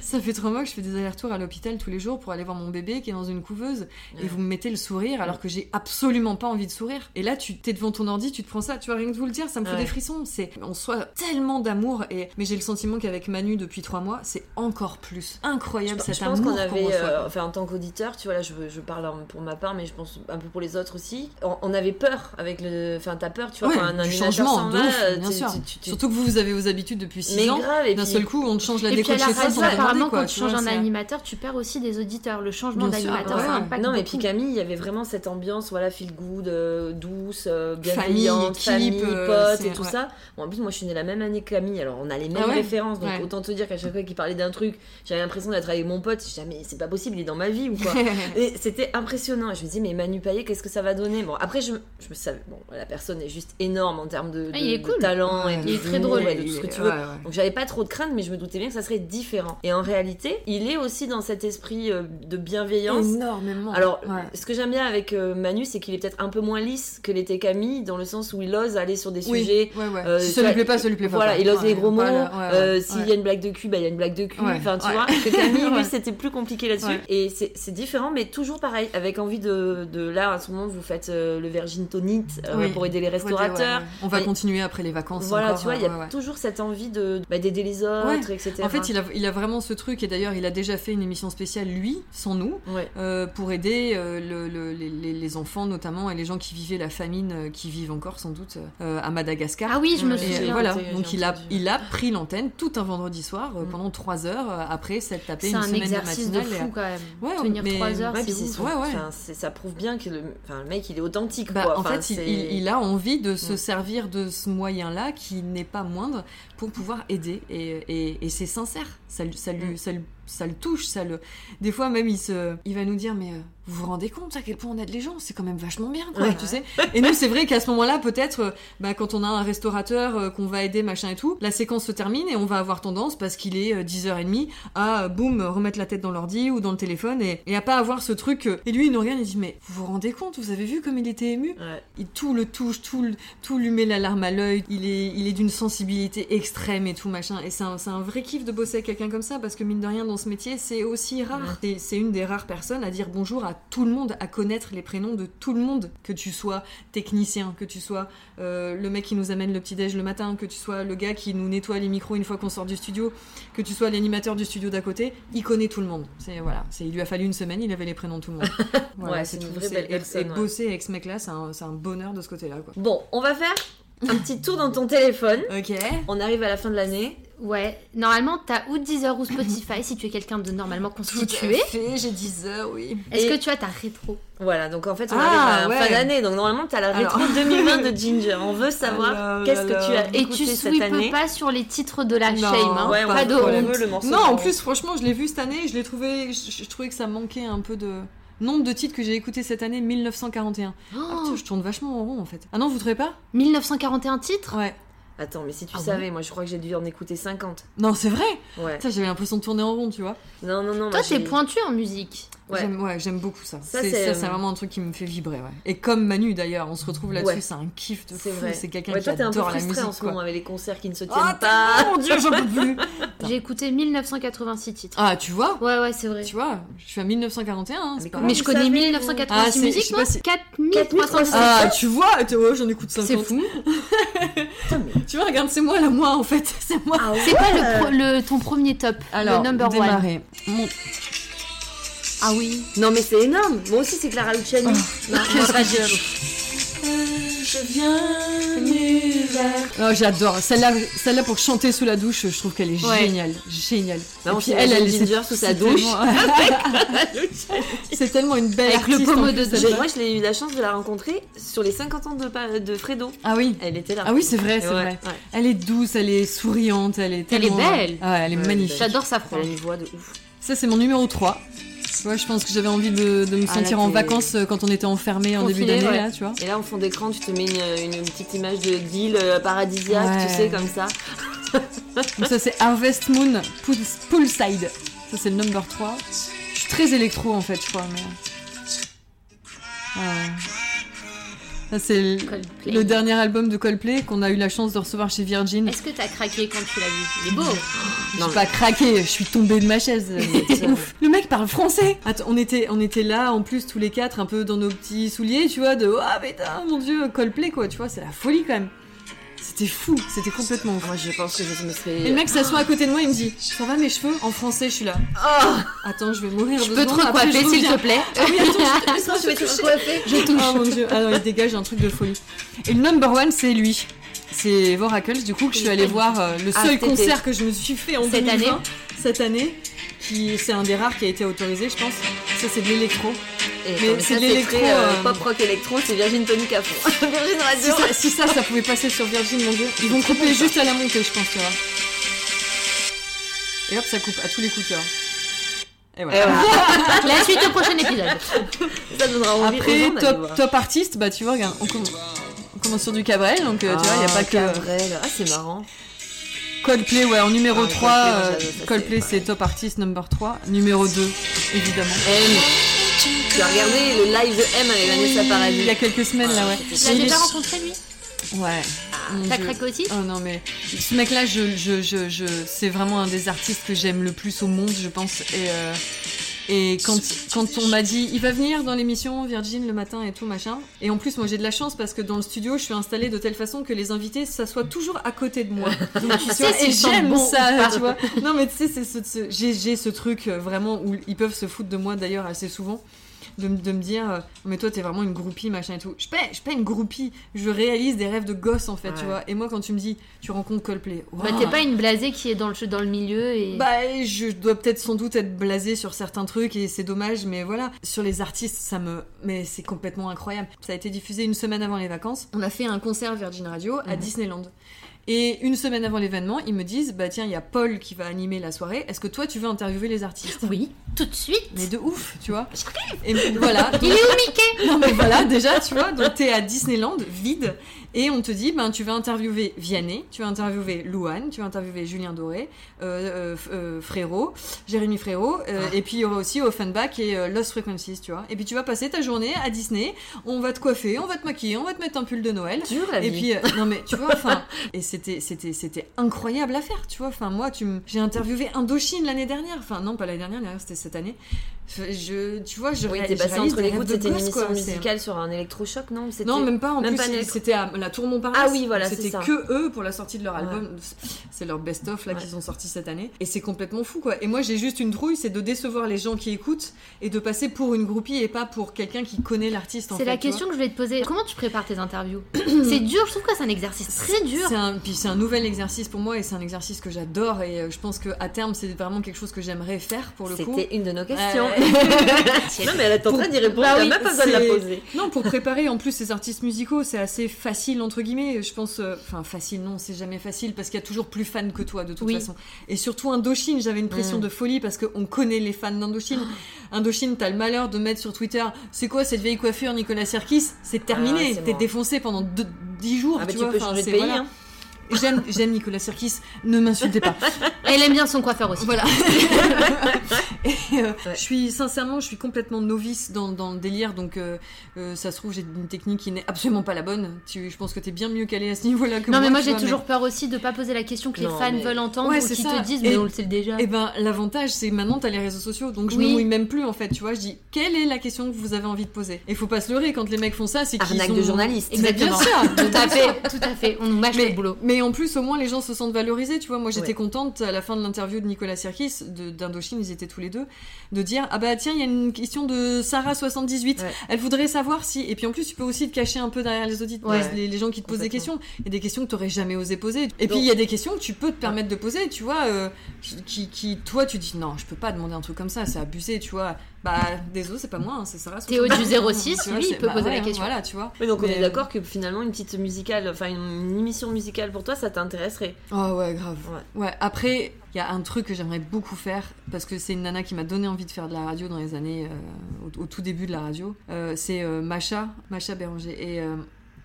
ça fait trois mois que je fais des allers-retours à l'hôpital tous les jours pour aller voir mon bébé qui est dans une couveuse et vous me mettez le sourire alors que j'ai absolument pas envie de sourire. Et là, tu t'es devant ton ordi, tu te prends ça, tu vois, rien que de vous le dire, ça me fait des frissons. C'est, on soit tellement d'amour et, mais j'ai le sentiment qu'avec Manu depuis trois mois, c'est encore plus incroyable Je, cet je pense amour qu'on avait, euh, enfin en tant qu'auditeur, tu vois là, je, je parle pour ma part, mais je pense un peu pour les autres aussi. On, on avait peur avec le, enfin t'as peur, tu vois, Ouais, quand un changement, de ouf, euh, bien sûr. tu- tu- tu- Surtout que vous, vous avez vos habitudes depuis six mais ans. grave, D'un seul coup, on te change la déco de chez toi apparemment, quand tu changes un animateur, tu perds aussi des auditeurs. Le changement d'animateur, ça impacte Non, mais puis Camille, il y avait vraiment cette ambiance, voilà, feel good, euh, douce, bienveillante, famille, potes et tout ça. Bon, en plus, moi, je suis née la même année que Camille, alors on a les mêmes Ah ouais références, donc Ouais. autant te dire qu'à chaque fois qu'il parlait d'un truc, j'avais l'impression d'être avec mon pote. Je disais, mais c'est pas possible, il est dans ma vie ou quoi. Et c'était impressionnant. Et je me disais, mais Manu Payet, qu'est-ce que ça va donner? Bon, après, je, je me savais, bon, la personne est juste énorme en termes de, Ah, de- il est de cool. talent et Ouais, de il est très drôle. et de tout ce que tu veux. Donc j'avais pas trop de crainte, mais je me doutais bien que ça serait différent. Et en réalité, il est aussi dans cet esprit euh, de bienveillance. Énormément. Alors, ce que j'aime bien avec euh, Manu, c'est qu'il est peut-être un peu moins lisse que l'était Camille, dans le sens où il ose aller sur des sujets. ouais, ouais. euh, si ça lui plaît pas, ça lui plaît pas. Voilà, il ose les gros mots. euh, S'il y a une blague de cul, bah, il y a une blague de cul. Enfin, tu vois, Ouais. c'était plus compliqué là-dessus. Et c'est différent, mais toujours pareil, avec envie de. de là, à ce moment, vous faites euh, le Virgin Tonic euh, pour aider les restaurateurs. On va continuer après les vacances. Voilà, tu vois, il y a toujours cette envie bah, d'aider les autres, etc. En fait, il a, il a vraiment ce truc, et d'ailleurs, il a déjà fait une émission spéciale, lui, sans nous, Ouais. euh, pour aider euh, le- le- les, enfants notamment, et les gens qui vivaient la famine, euh, qui vivent encore sans doute, à Madagascar. Ah oui, je me souviens. voilà, donc il a. il a pris l'antenne tout un vendredi soir euh, Mm. pendant trois heures euh, après s'être tapé C'est une un semaine exercice de matinale. fou quand même. Ouais, Tenir mais- 3 heures, Ouais, c'est c'est Ouais, enfin, c'est- ça prouve bien que le, enfin, le mec il est authentique. Bah, quoi. en Enfin, fait, il, c'est- il- il a envie de se Mm. servir de ce moyen-là qui n'est pas moindre pour pouvoir aider. Et, et- et c'est sincère. Ça, lui- ça, lui, Mm. ça, le touche. Ça le... Des fois, même, il, se... il va nous dire Mais euh, vous vous rendez compte à quel point on aide les gens? C'est quand même vachement bien, quoi, Ouais. tu sais. Et nous, c'est vrai qu'à ce moment-là, peut-être, euh, bah, quand on a un restaurateur euh, qu'on va aider, machin et tout, la séquence se termine et on va avoir tendance, parce qu'il est euh, 10h30, à boum, remettre la tête dans l'ordi ou dans le téléphone et, et à pas avoir ce truc. Et lui, il nous regarde et dit Mais vous vous rendez compte? Vous avez vu comme il était ému? Ouais. il, tout le touche, tout, le- tout lui met la larme à l'œil. Il est, il est d'une sensibilité extrême et tout machin. Et c'est un, c'est un vrai kiff de bosser avec quelqu'un comme ça parce que mine de rien dans ce métier c'est aussi rare. C'est une des rares personnes à dire bonjour à tout le monde, à connaître les prénoms de tout le monde, que tu sois technicien, que tu sois euh, le mec qui nous amène le petit déj le matin, que tu sois le gars qui nous nettoie les micros une fois qu'on sort du studio, que tu sois l'animateur du studio d'à côté. Il connaît tout le monde. C'est voilà. C'est il lui a fallu une semaine, il avait les prénoms de tout le monde. Ouais, c'est une tout. vraie C'est- belle et- personne, Et ouais. bosser avec ce mec-là, c'est un, bonheur de ce côté-là. Bon, on va faire un petit tour dans ton téléphone. Ok. On arrive à la fin de l'année. Ouais, normalement, t'as ou Deezer ou Spotify si tu es quelqu'un de normalement constitué. fait, j'ai 10 heures, oui. Est-ce Et- que tu as ta rétro? Voilà, donc en fait, on Ah, arrive à ouais. fin d'année. Donc normalement, t'as la rétro Alors. 2020 de Ginger. On veut savoir Alors, qu'est-ce que tu as. Et écouté tu cette sweepes année. pas sur les titres de la Non, shame, hein Ouais, on, Pas de honte. le morceau. Non, en plus, franchement, je l'ai vu cette année, je l'ai trouvé. Je, je trouvais que ça manquait un peu de. Nombre de titres que j'ai écoutés cette année, 1941. Ah, putain, je tourne vachement en rond en fait. Ah non, vous trouvez pas? 1941 titres? Ouais. Attends, mais si tu Ah savais, moi je crois que j'ai dû en écouter 50. Non, c'est vrai Ouais. Ça, j'avais l'impression de tourner en rond, tu vois. Non, non, non. Toi, t'es pointu en musique. Ouais. J'aime ouais, j'aime beaucoup ça. Ça, c'est c'est, ça, c'est euh, vraiment un truc qui me fait vibrer, ouais. Et comme Manu d'ailleurs, on se retrouve là-dessus, Ouais. c'est un kiff de C'est fou. vrai. C'est quelqu'un Ouais, qui t'es un peu adore la frustré musique, en ce quoi. moment avec les concerts qui ne se tiennent Ah, pas. mon dieu, j'en peux plus J'ai écouté 1986 titres. Ah, tu vois? Ouais, ouais, c'est vrai. Tu vois, je suis à 1941, hein, Mais pas je connais savez, 1986 Ah, c'est- je musiques, sais moi pas si- 4317. Ah, tu vois, tu vois, j'en écoute 50. c'est fou. Tu vois, regarde, c'est moi la moi en fait, c'est moi. Ah. C'est le- ton premier top Le number one démarrer. Ah oui. Non, mais c'est énorme. Moi aussi, c'est Clara Luciani. non, moi, pas je... Je viens Oh, j'adore. Celle-là, celle-là pour chanter sous la douche, je trouve qu'elle est Ouais. géniale, géniale. Non, Et puis elle, elle, Ginger sous sa douche. tellement- C'est tellement une belle Avec le artiste, pommeau de. J'ai- Moi, je l'ai eu la chance de la rencontrer sur les 50 ans de, Fredo. Ah oui. Elle était là. Ah oui, c'est vrai, c'est Ouais, vrai. ouais. Elle est douce, elle est souriante, elle est Elle est tellement... belle. Ah, elle est Ouais, magnifique. J'adore sa Elle a frange. une voix de ouf. Ça, c'est mon numéro 3. Tu vois, je pense que j'avais envie de, de me Ah, sentir là, en vacances euh, quand on était enfermés en début d'année, ouais. là, tu vois. Et là, en fond d'écran, tu te mets une, une petite image de d'île euh, paradisiaque, Ouais. tu sais, comme ça. Donc ça c'est Harvest Moon Pool- Poolside. Ça c'est le number 3. Je suis très électro en fait, je crois. Mais... Ouais. C'est le, dernier album de Coldplay qu'on a eu la chance de recevoir chez Virgin. Est-ce que t'as craqué quand tu l'as vu Il est beau. J'ai pas craqué, je suis tombée de ma chaise. Ouf. Le mec parle français. Attends, on était, on était là en plus tous les quatre, un peu dans nos petits souliers, tu vois, de ah putain, mon dieu, Coldplay quoi, tu vois, c'est la folie quand même. C'était fou, c'était complètement fou. Moi, je pense que je me serais. Et le mec s'assoit à côté de moi, il me dit Ça va mes cheveux? En français, je suis là. Attends, je vais mourir. Je peux te je recoiffer s'il te plaît Ah oui, attends, laisse-moi je vais te recoiffer. Je touche. Oh mon dieu. Alors il dégage un truc de folie. Et le number one, c'est lui. C'est Voracles, du coup, que je suis allée voir euh, le Ah, seul concert que je me suis fait en Cette 2020, année Cette année. Qui, c'est un des rares qui a été autorisé, je pense. Ça, c'est de l'électro. Mais c'est l'électro, euh, euh, pop rock électro, c'est Virgin Tonic à fond. Virgin Si Radio. ça, si ça, ça pouvait passer sur Virgin, mon dieu. Ils vont couper juste à la montée, je pense, tu vois. Et hop, ça coupe à tous les coups de cœur. Et Et voilà. La suite au prochain épisode. Ça donnera envie Après, gens top, artiste, bah tu vois, regarde, on, comm- on commence sur du Cabrel, donc euh, tu vois, il n'y a Ah, pas que Cabrel. Ah, c'est marrant. Coldplay, ouais, en numéro Ah, 3, Coldplay, euh, moi, j'adore, ça, Coldplay c'est top artist number 3, numéro 2, évidemment. Tu as regardé le live de M avec Vanessa Paradis Il y a quelques semaines, là, ouais. Tu l'as Il est- déjà rencontré lui Ouais. Mon T'as craqué aussi Oh non, mais ce je, je, je, je, c'est vraiment un des artistes que j'aime le plus au monde, je pense. Et, euh, et quand, quand on m'a dit, il va venir dans l'émission Virgin le matin et tout, machin. Et en plus, moi j'ai de la chance parce que dans le studio, je suis installée de telle façon que les invités s'assoient toujours à côté de moi. Donc tu vois, et j'aime bon ça, tu vois. Non, mais tu sais, c'est ce, ce- j'ai, j'ai ce truc euh, vraiment où ils peuvent se foutre de moi d'ailleurs assez souvent. De, me- de me dire, euh, mais toi t'es vraiment une groupie, machin et tout. Je suis pas, je suis pas une groupie, je réalise des rêves de gosse en fait, tu vois. Et moi, quand tu me dis, tu rencontres Coldplay, Bah, waouh. t'es pas une blasée qui est dans le, dans le milieu et. Bah, je dois peut-être sans doute être blasée sur certains trucs et c'est dommage, mais voilà. Sur les artistes, ça me. Mais c'est complètement incroyable. Ça a été diffusé une semaine avant les vacances. On a fait un concert Virgin Radio à Mhm. Disneyland. Et une semaine avant l'événement, ils me disent Bah, tiens, il y a Paul qui va animer la soirée. Est-ce que toi, tu veux interviewer les artistes? Oui, tout de suite. Mais de ouf, tu vois. Et voilà. Il est où Mickey? Non mais voilà, déjà, tu vois, donc t'es à Disneyland, vide, et on te dit, ben tu vas interviewer Vianney, tu vas interviewer Louane, tu vas interviewer Julien Doré, euh, euh, euh, Frérot, Jérémy Frérot, euh, et puis il y aura aussi Offenbach et Lost Frequencies, tu vois. Et puis tu vas passer ta journée à Disney, on va te coiffer, on va te maquiller, on va te mettre un pull de Noël. Dur la Et puis, non mais tu vois, enfin, et c'était, c'était, c'était incroyable à faire, tu vois. Enfin, moi, tu m- j'ai interviewé Indochine l'année dernière, enfin, non, pas l'année dernière, l'année dernière, c'était cette année. Je, tu vois, je, Oui, t'es passé entre les gouttes, de c'était une émission quoi, musicale sur un électrochoc, non C'était- Non, même pas, en même plus, c'était à la Tour Montparnasse. Ah oui, voilà, c'est C'était que eux pour la sortie de leur Ouais. album. C'est leur best-of là Ouais. qu'ils ont sorti cette année. Et c'est complètement fou, quoi. Et moi, j'ai juste une trouille, c'est de décevoir les gens qui écoutent et de passer pour une groupie et pas pour quelqu'un qui connaît l'artiste, en C'est la question que je voulais te poser. Comment tu prépares tes interviews C'est dur, je trouve que c'est un exercice très dur. C'est un, puis c'est un nouvel exercice pour moi et c'est un exercice que j'adore et euh, je pense que à terme c'est vraiment quelque chose que j'aimerais faire pour le coup. C'était une de nos questions. Non, mais elle est en train d'y répondre, Bah elle a oui, même pas besoin de la poser. Non, pour préparer en plus ces artistes musicaux, c'est assez facile entre guillemets. Je pense, euh, enfin facile, non, c'est jamais facile parce qu'il y a toujours plus fans que toi de toute Oui. façon. Et surtout Indochine, j'avais une pression Mm. de folie parce qu'on connaît les fans d'Indochine. Indochine, t'as le malheur de mettre sur Twitter, c'est quoi cette vieille coiffure Nicolas Sirkis? C'est Ah, terminé, c'est t'es défoncé pendant deux- 10 jours. Ah, bah, tu tu vois, peux changer de pays. voilà. Hein. J'aime, j'aime Nicolas Sirkis, ne m'insultez pas. Elle aime bien son coiffeur aussi. Voilà. Et, euh, Ouais. Je suis sincèrement, je suis complètement novice dans, dans le délire, donc euh, euh, ça se trouve j'ai une technique qui n'est absolument pas la bonne. Tu, je pense que t'es bien mieux calé à ce niveau-là que Non, moi. mais moi j'ai toujours peur aussi de pas poser la question que les Non, fans mais- veulent entendre Ouais, ou qui te disent, Et- mais on le sait déjà. Et ben l'avantage c'est maintenant t'as les réseaux sociaux, donc je Oui. me mouille même plus en fait. Tu vois, je dis quelle est la question que vous avez envie de poser? Et faut pas se leurrer quand les mecs font ça, c'est qu'ils Arnaque ont... de journaliste. Mais bien Exactement. sûr. Tout à fait, tout à fait. On nous mâche Mais, le boulot. mais en plus, au moins, les gens se sentent valorisés. Tu vois, moi, j'étais Ouais. contente à la fin de l'interview de Nicolas Sirkis, de- d'Indochine, ils étaient tous les deux, de dire Ah bah tiens, il y a une question de Sarah78. Ouais. Elle voudrait savoir si. Et puis en plus, tu peux aussi te cacher un peu derrière les auditeurs, Ouais. les, les gens qui te posent des questions. Il y a des questions que tu n'aurais jamais osé poser. Et puis il y a des questions que tu peux te permettre de poser, tu vois, euh, qui, qui, toi, tu dis Non, je peux pas demander un truc comme ça, c'est abusé, tu vois. Bah, désolé, c'est pas moi, hein, c'est Sarah. Théo du 06, Tu vois, lui, il peut bah poser la ouais, question. Voilà, tu vois. Oui, donc on est d'accord que finalement une petite musicale, enfin une, une émission musicale pour toi, ça t'intéresserait. Oh ouais, grave. Ouais. Ouais, après, il y a un truc que j'aimerais beaucoup faire, parce que c'est une nana qui m'a donné envie de faire de la radio dans les années, euh, au, au tout début de la radio. Euh, c'est euh, Macha, Macha Béranger. Et euh,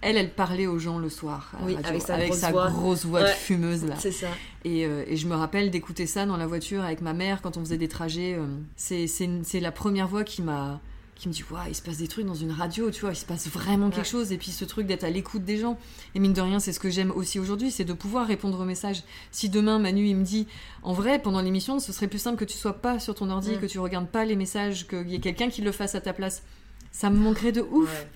Elle, elle parlait aux gens le soir. Oui, radio, avec sa grosse voix. grosse voix de Ouais. fumeuse là. C'est ça. Et, euh, et je me rappelle d'écouter ça dans la voiture avec ma mère quand on faisait des trajets. euh, c'est, la première voix qui m'a qui me dit Waouh, il se passe des trucs dans une radio, tu vois, il se passe vraiment quelque chose. Et puis ce truc d'être à l'écoute des gens. Et mine de rien, c'est ce que j'aime aussi aujourd'hui, c'est de pouvoir répondre aux messages. Si demain Manu il me dit En vrai, pendant l'émission, ce serait plus simple que tu sois pas sur ton ordi, que tu regardes pas les messages, qu'il y ait quelqu'un qui le fasse à ta place. Ça me manquerait de ouf. Ouais,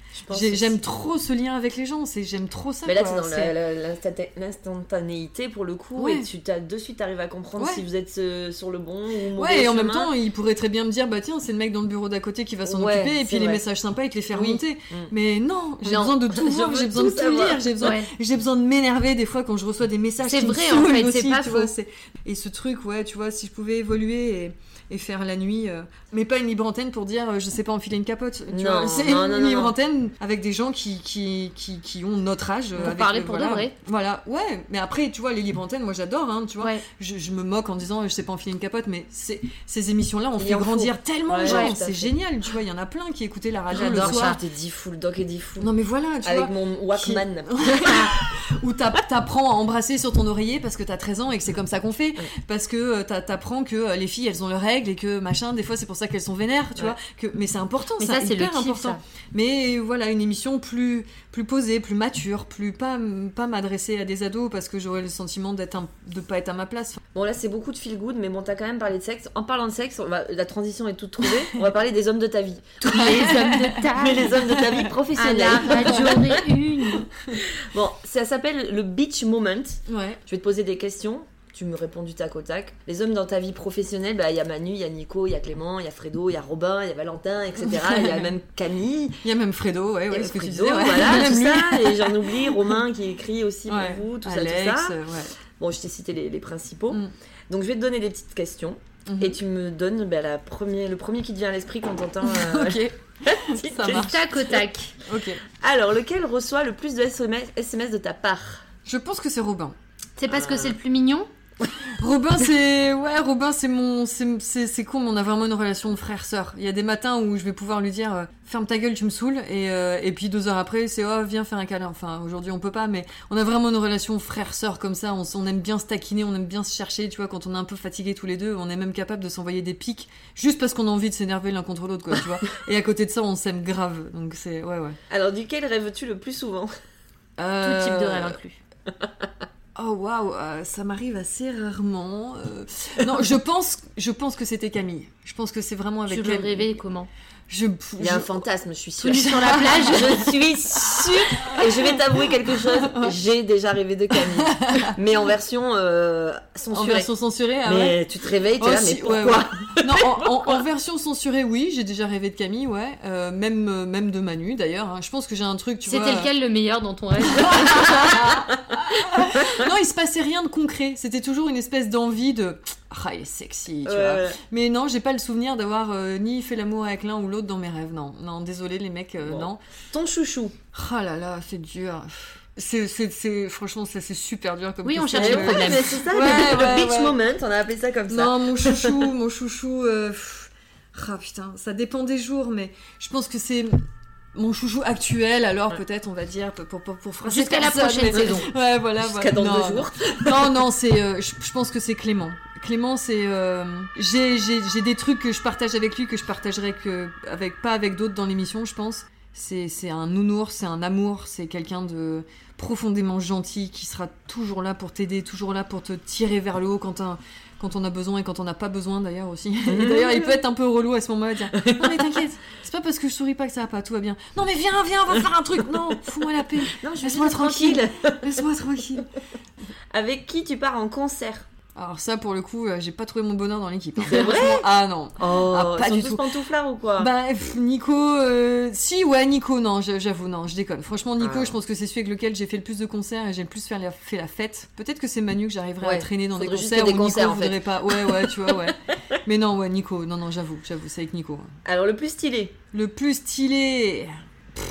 J'aime trop ce lien avec les gens, j'aime trop ça. Mais là, c'est dans l'instantanéité pour le coup, Ouais. et tu t'as de suite arrives à comprendre Ouais. si vous êtes euh, sur le bon ou Ouais, et en chemin. même temps, il pourrait très bien me dire, bah tiens, c'est le mec dans le bureau d'à côté qui va s'en Ouais, occuper, et puis les vrai. messages sympas, il te les fait Oui. remonter. Mm. Mais non, j'ai besoin de tout voir, j'ai besoin de tout savoir. lire, j'ai besoin, j'ai besoin de m'énerver des fois quand je reçois des messages C'est vrai, en fait, c'est pas faux. Et ce truc, ouais, tu vois, si je pouvais évoluer et, et faire la nuit, euh, mais pas une libre antenne pour dire, euh, je sais pas enfiler une capote, tu Non, vois, c'est une non, libre non. antenne avec des gens qui, qui, qui, qui ont notre âge. Pour avec, parler euh, pour de voilà. vrai. Voilà, ouais, mais après, tu vois, les libres antennes, moi j'adore, hein, tu vois Ouais. je, je me moque en disant je sais pas enfiler une capote, mais ces émissions-là ont fait grandir tellement de Ouais, gens, c'est génial, tu vois, il y en a plein qui écoutaient la radio le J'adore soir. Charles et Diffoul, Doc et Diffoul. Non mais voilà, tu Avec vois, mon Walkman. où t'apprends à embrasser sur ton oreiller parce que t'as 13 ans et que c'est comme ça qu'on fait, Ouais. parce que euh, t'apprends que euh, les filles elles ont leurs règles et que machin, des fois c'est pour ça qu'elles sont vénères, tu Ouais. vois, que, mais c'est important, Mais ça, c'est le hyper kiff, important. ça. Mais voilà, une émission plus, plus posée, plus mature, plus pas, pas m'adresser à des ados parce que j'aurais le sentiment d'être un- de pas être à ma place. Bon, là, c'est beaucoup de feel good, mais bon, t'as quand même parlé de sexe. En parlant de sexe, on va- la transition est toute trouvée. on va parler des hommes de ta vie. Les hommes de ta Mais les hommes de ta vie à la professionnelle. radio réunion. Bon, ça s'appelle le beach moment. Ouais. Je vais te poser des questions. Tu me réponds du tac au tac. Les hommes dans ta vie professionnelle, bah, il y a Manu, il y a Nico, il y a Clément, il y a Fredo, il y a Robin, il y a Valentin, etc. Il y a même Camille, Il y a même Fredo, ouais, ouais, ce que tu disais, ouais. voilà, Même tout ça. Et j'en oublie, Romain qui écrit aussi pour Ouais. vous, tout Alex, ça, tout ça. euh, ouais. Bon, je t'ai cité les, les principaux. Mm. Donc, je vais te donner des petites questions. Mhm. Et tu me donnes bah, la première, le premier qui te vient à l'esprit quand t'entends euh, Ok, ça marche. Tac au tac. ok. Alors, lequel reçoit le plus de SMS, SMS de ta part? Je pense que c'est Robin. C'est parce que c'est le plus mignon? Robin, c'est ouais, Robin, c'est mon, c'est c'est- c'est con, mais on a vraiment une relation de frère-sœur. Il y a des matins où je vais pouvoir lui dire euh, ferme ta gueule, tu me saoules, et euh, et puis deux heures après, c'est oh viens faire un câlin. Enfin, aujourd'hui on peut pas, mais on a vraiment une relation frère-sœur comme ça. On, on aime bien se taquiner, on aime bien se chercher, tu vois. Quand on est un peu fatigué tous les deux, on est même capable de s'envoyer des pics juste parce qu'on a envie de s'énerver l'un contre l'autre, quoi, tu vois. Et à côté de ça, on s'aime grave. Donc c'est ouais ouais. Alors, duquel rêves-tu le plus souvent? Tout Euh, type de rêve inclus. Oh waouh, euh, ça m'arrive assez rarement. euh. Non, je pense, je pense que c'était Camille. Je pense que c'est vraiment avec Tu rêver comment? Je, Il y a je- un fantasme, je suis sûre. sur la plage Je suis sûre Et je vais t'avouer quelque chose, j'ai déjà rêvé de Camille. Mais en version euh, en censurée. version censurée, ah ouais. mais tu te réveilles, t'es Oh, là, si, mais pourquoi ouais, ouais. Non, en, en- en version censurée, oui, j'ai déjà rêvé de Camille, ouais. Euh, même, euh, même de Manu, d'ailleurs. hein. Je pense que j'ai un truc, tu vois. C'était lequel le meilleur dans ton rêve Non, il se passait rien de concret. C'était toujours une espèce d'envie de. Ah, il est sexy, tu Ouais, vois. ouais. Mais non, j'ai pas le souvenir d'avoir euh, ni fait l'amour avec l'un ou l'autre dans mes rêves, non. Non, désolé les mecs, euh, Bon. non. Ton chouchou. Ah là là, c'est dur. C'est, c'est, c'est- franchement, ça, c'est super dur comme Oui, on cherche le ouais, problème. mais c'est ça, Ouais, le, ouais, ouais. moment, on a appelé ça comme ça. Non, mon chouchou, mon chouchou. euh, Ah putain, ça dépend des jours, mais je pense que c'est mon chouchou actuel, alors peut-être, on va dire, pour, pour, pour, Jusqu'à la prochaine saison. Ouais, voilà. Jusqu'à voilà. dans non, deux jours. Non, non, c'est. euh, je, je pense que c'est Clément. Clément, c'est. euh, j'ai, des trucs que je partage avec lui que je partagerai que avec pas avec d'autres dans l'émission, je pense. C'est, un nounours, c'est un amour, c'est quelqu'un de profondément gentil qui sera toujours là pour t'aider, toujours là pour te tirer vers le haut quand un- quand on a besoin et quand on n'a pas besoin d'ailleurs aussi. Et d'ailleurs, il peut être un peu relou à ce moment-là, dire Non mais t'inquiète, c'est pas parce que je souris pas que ça va pas, tout va bien. Non mais viens, viens, on va faire un truc. Non, fous-moi la paix, Laisse-moi tranquille. laisse-moi tranquille. Avec qui tu pars en concert? Alors ça, pour le coup, euh, j'ai pas trouvé mon bonheur dans l'équipe. hein. C'est vrai Ah non. Oh, Ah, pas ils sont du tous tout. pantouflards ou quoi Bah, pff, Nico, euh, si, ouais, Nico, non, j'avoue, non, je déconne. Franchement, Nico, Ah. je pense que c'est celui avec lequel j'ai fait le plus de concerts et j'ai le plus fait la, fait la fête. Peut-être que c'est Manu que j'arriverai Ouais, à traîner dans des faudrait concerts où des concerts, Nico en fait. voudrait pas. Ouais, ouais, tu vois, ouais. Mais non, ouais, Nico, non, non, j'avoue, j'avoue, c'est avec Nico. Alors, le plus stylé Le plus stylé. Pff,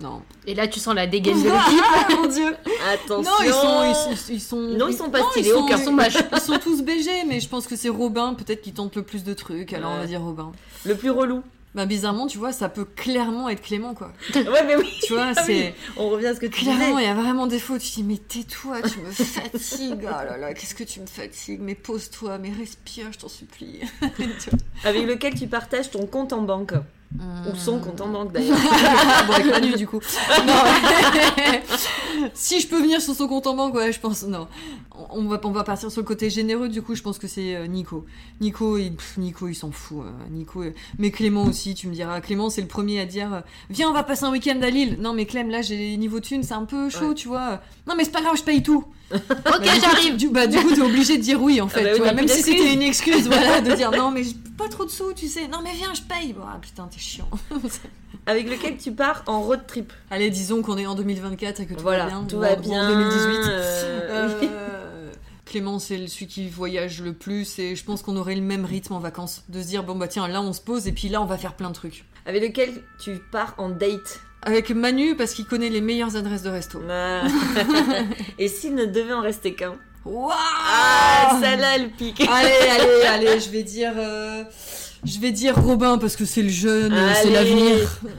non. Et là, tu sens la dégaine de l'équipe. Ah, mon dieu. Attention Non, ils sont, ils sont, ils sont. Non, ils sont pas non, stylés, ils sont- aucun sont moches. Ils sont tous BG, mais je pense que c'est Robin, peut-être qui tente le plus de trucs. Alors on va dire Robin. Le plus relou Bah bizarrement, tu vois, ça peut clairement être Clément, quoi. Ouais, mais oui. Tu vois, Ah oui. c'est On revient à ce que tu clairement, disais. il y a vraiment des fautes. Tu dis, mais tais-toi, tu me fatigues. Oh là là, qu'est-ce que tu me fatigues Mais pose-toi, mais respire, je t'en supplie. Avec lequel tu partages ton compte en banque. Ou son compte en banque d'ailleurs. bon, avec Manu, du coup. Non. si je peux venir sur son compte en banque, ouais, je pense. Non. On va, on va partir sur le côté généreux, du coup, je pense que c'est euh, Nico. Nico, il, pff, Nico, il s'en fout. euh, Nico, euh, mais Clément aussi, tu me diras. Clément, c'est le premier à dire Viens, on va passer un week-end à Lille. Non, mais Clem, là, j'ai niveau thune, c'est un peu chaud, Ouais. tu vois. Non, mais c'est pas grave, je paye tout. Ok, Bah, du coup, j'arrive. Du, bah, du coup, t'es obligé de dire oui, en fait. bah oui, tu vois, bah, même si c'était une excuse, voilà, de dire non, mais j'ai pas trop de sous, tu sais. Non, mais viens, je paye. Bon, ah, putain, t'es chiant. Avec lequel tu pars en road trip. Allez, disons qu'on est en 2024 et que tout voilà, va bien. tout ou va bien. En 2018. euh, Euh, Clément, c'est celui qui voyage le plus et je pense qu'on aurait le même rythme en vacances. De se dire, bon bah tiens, là on se pose et puis là on va faire plein de trucs. Avec lequel tu pars en date. Avec Manu parce qu'il connaît les meilleures adresses de resto. Ah. Et s'il ne devait en rester qu'un Waouh Ah, celle-là, elle pique. Allez, allez, allez, je vais dire. euh, Je vais dire Robin parce que c'est le jeune, euh, c'est l'avenir.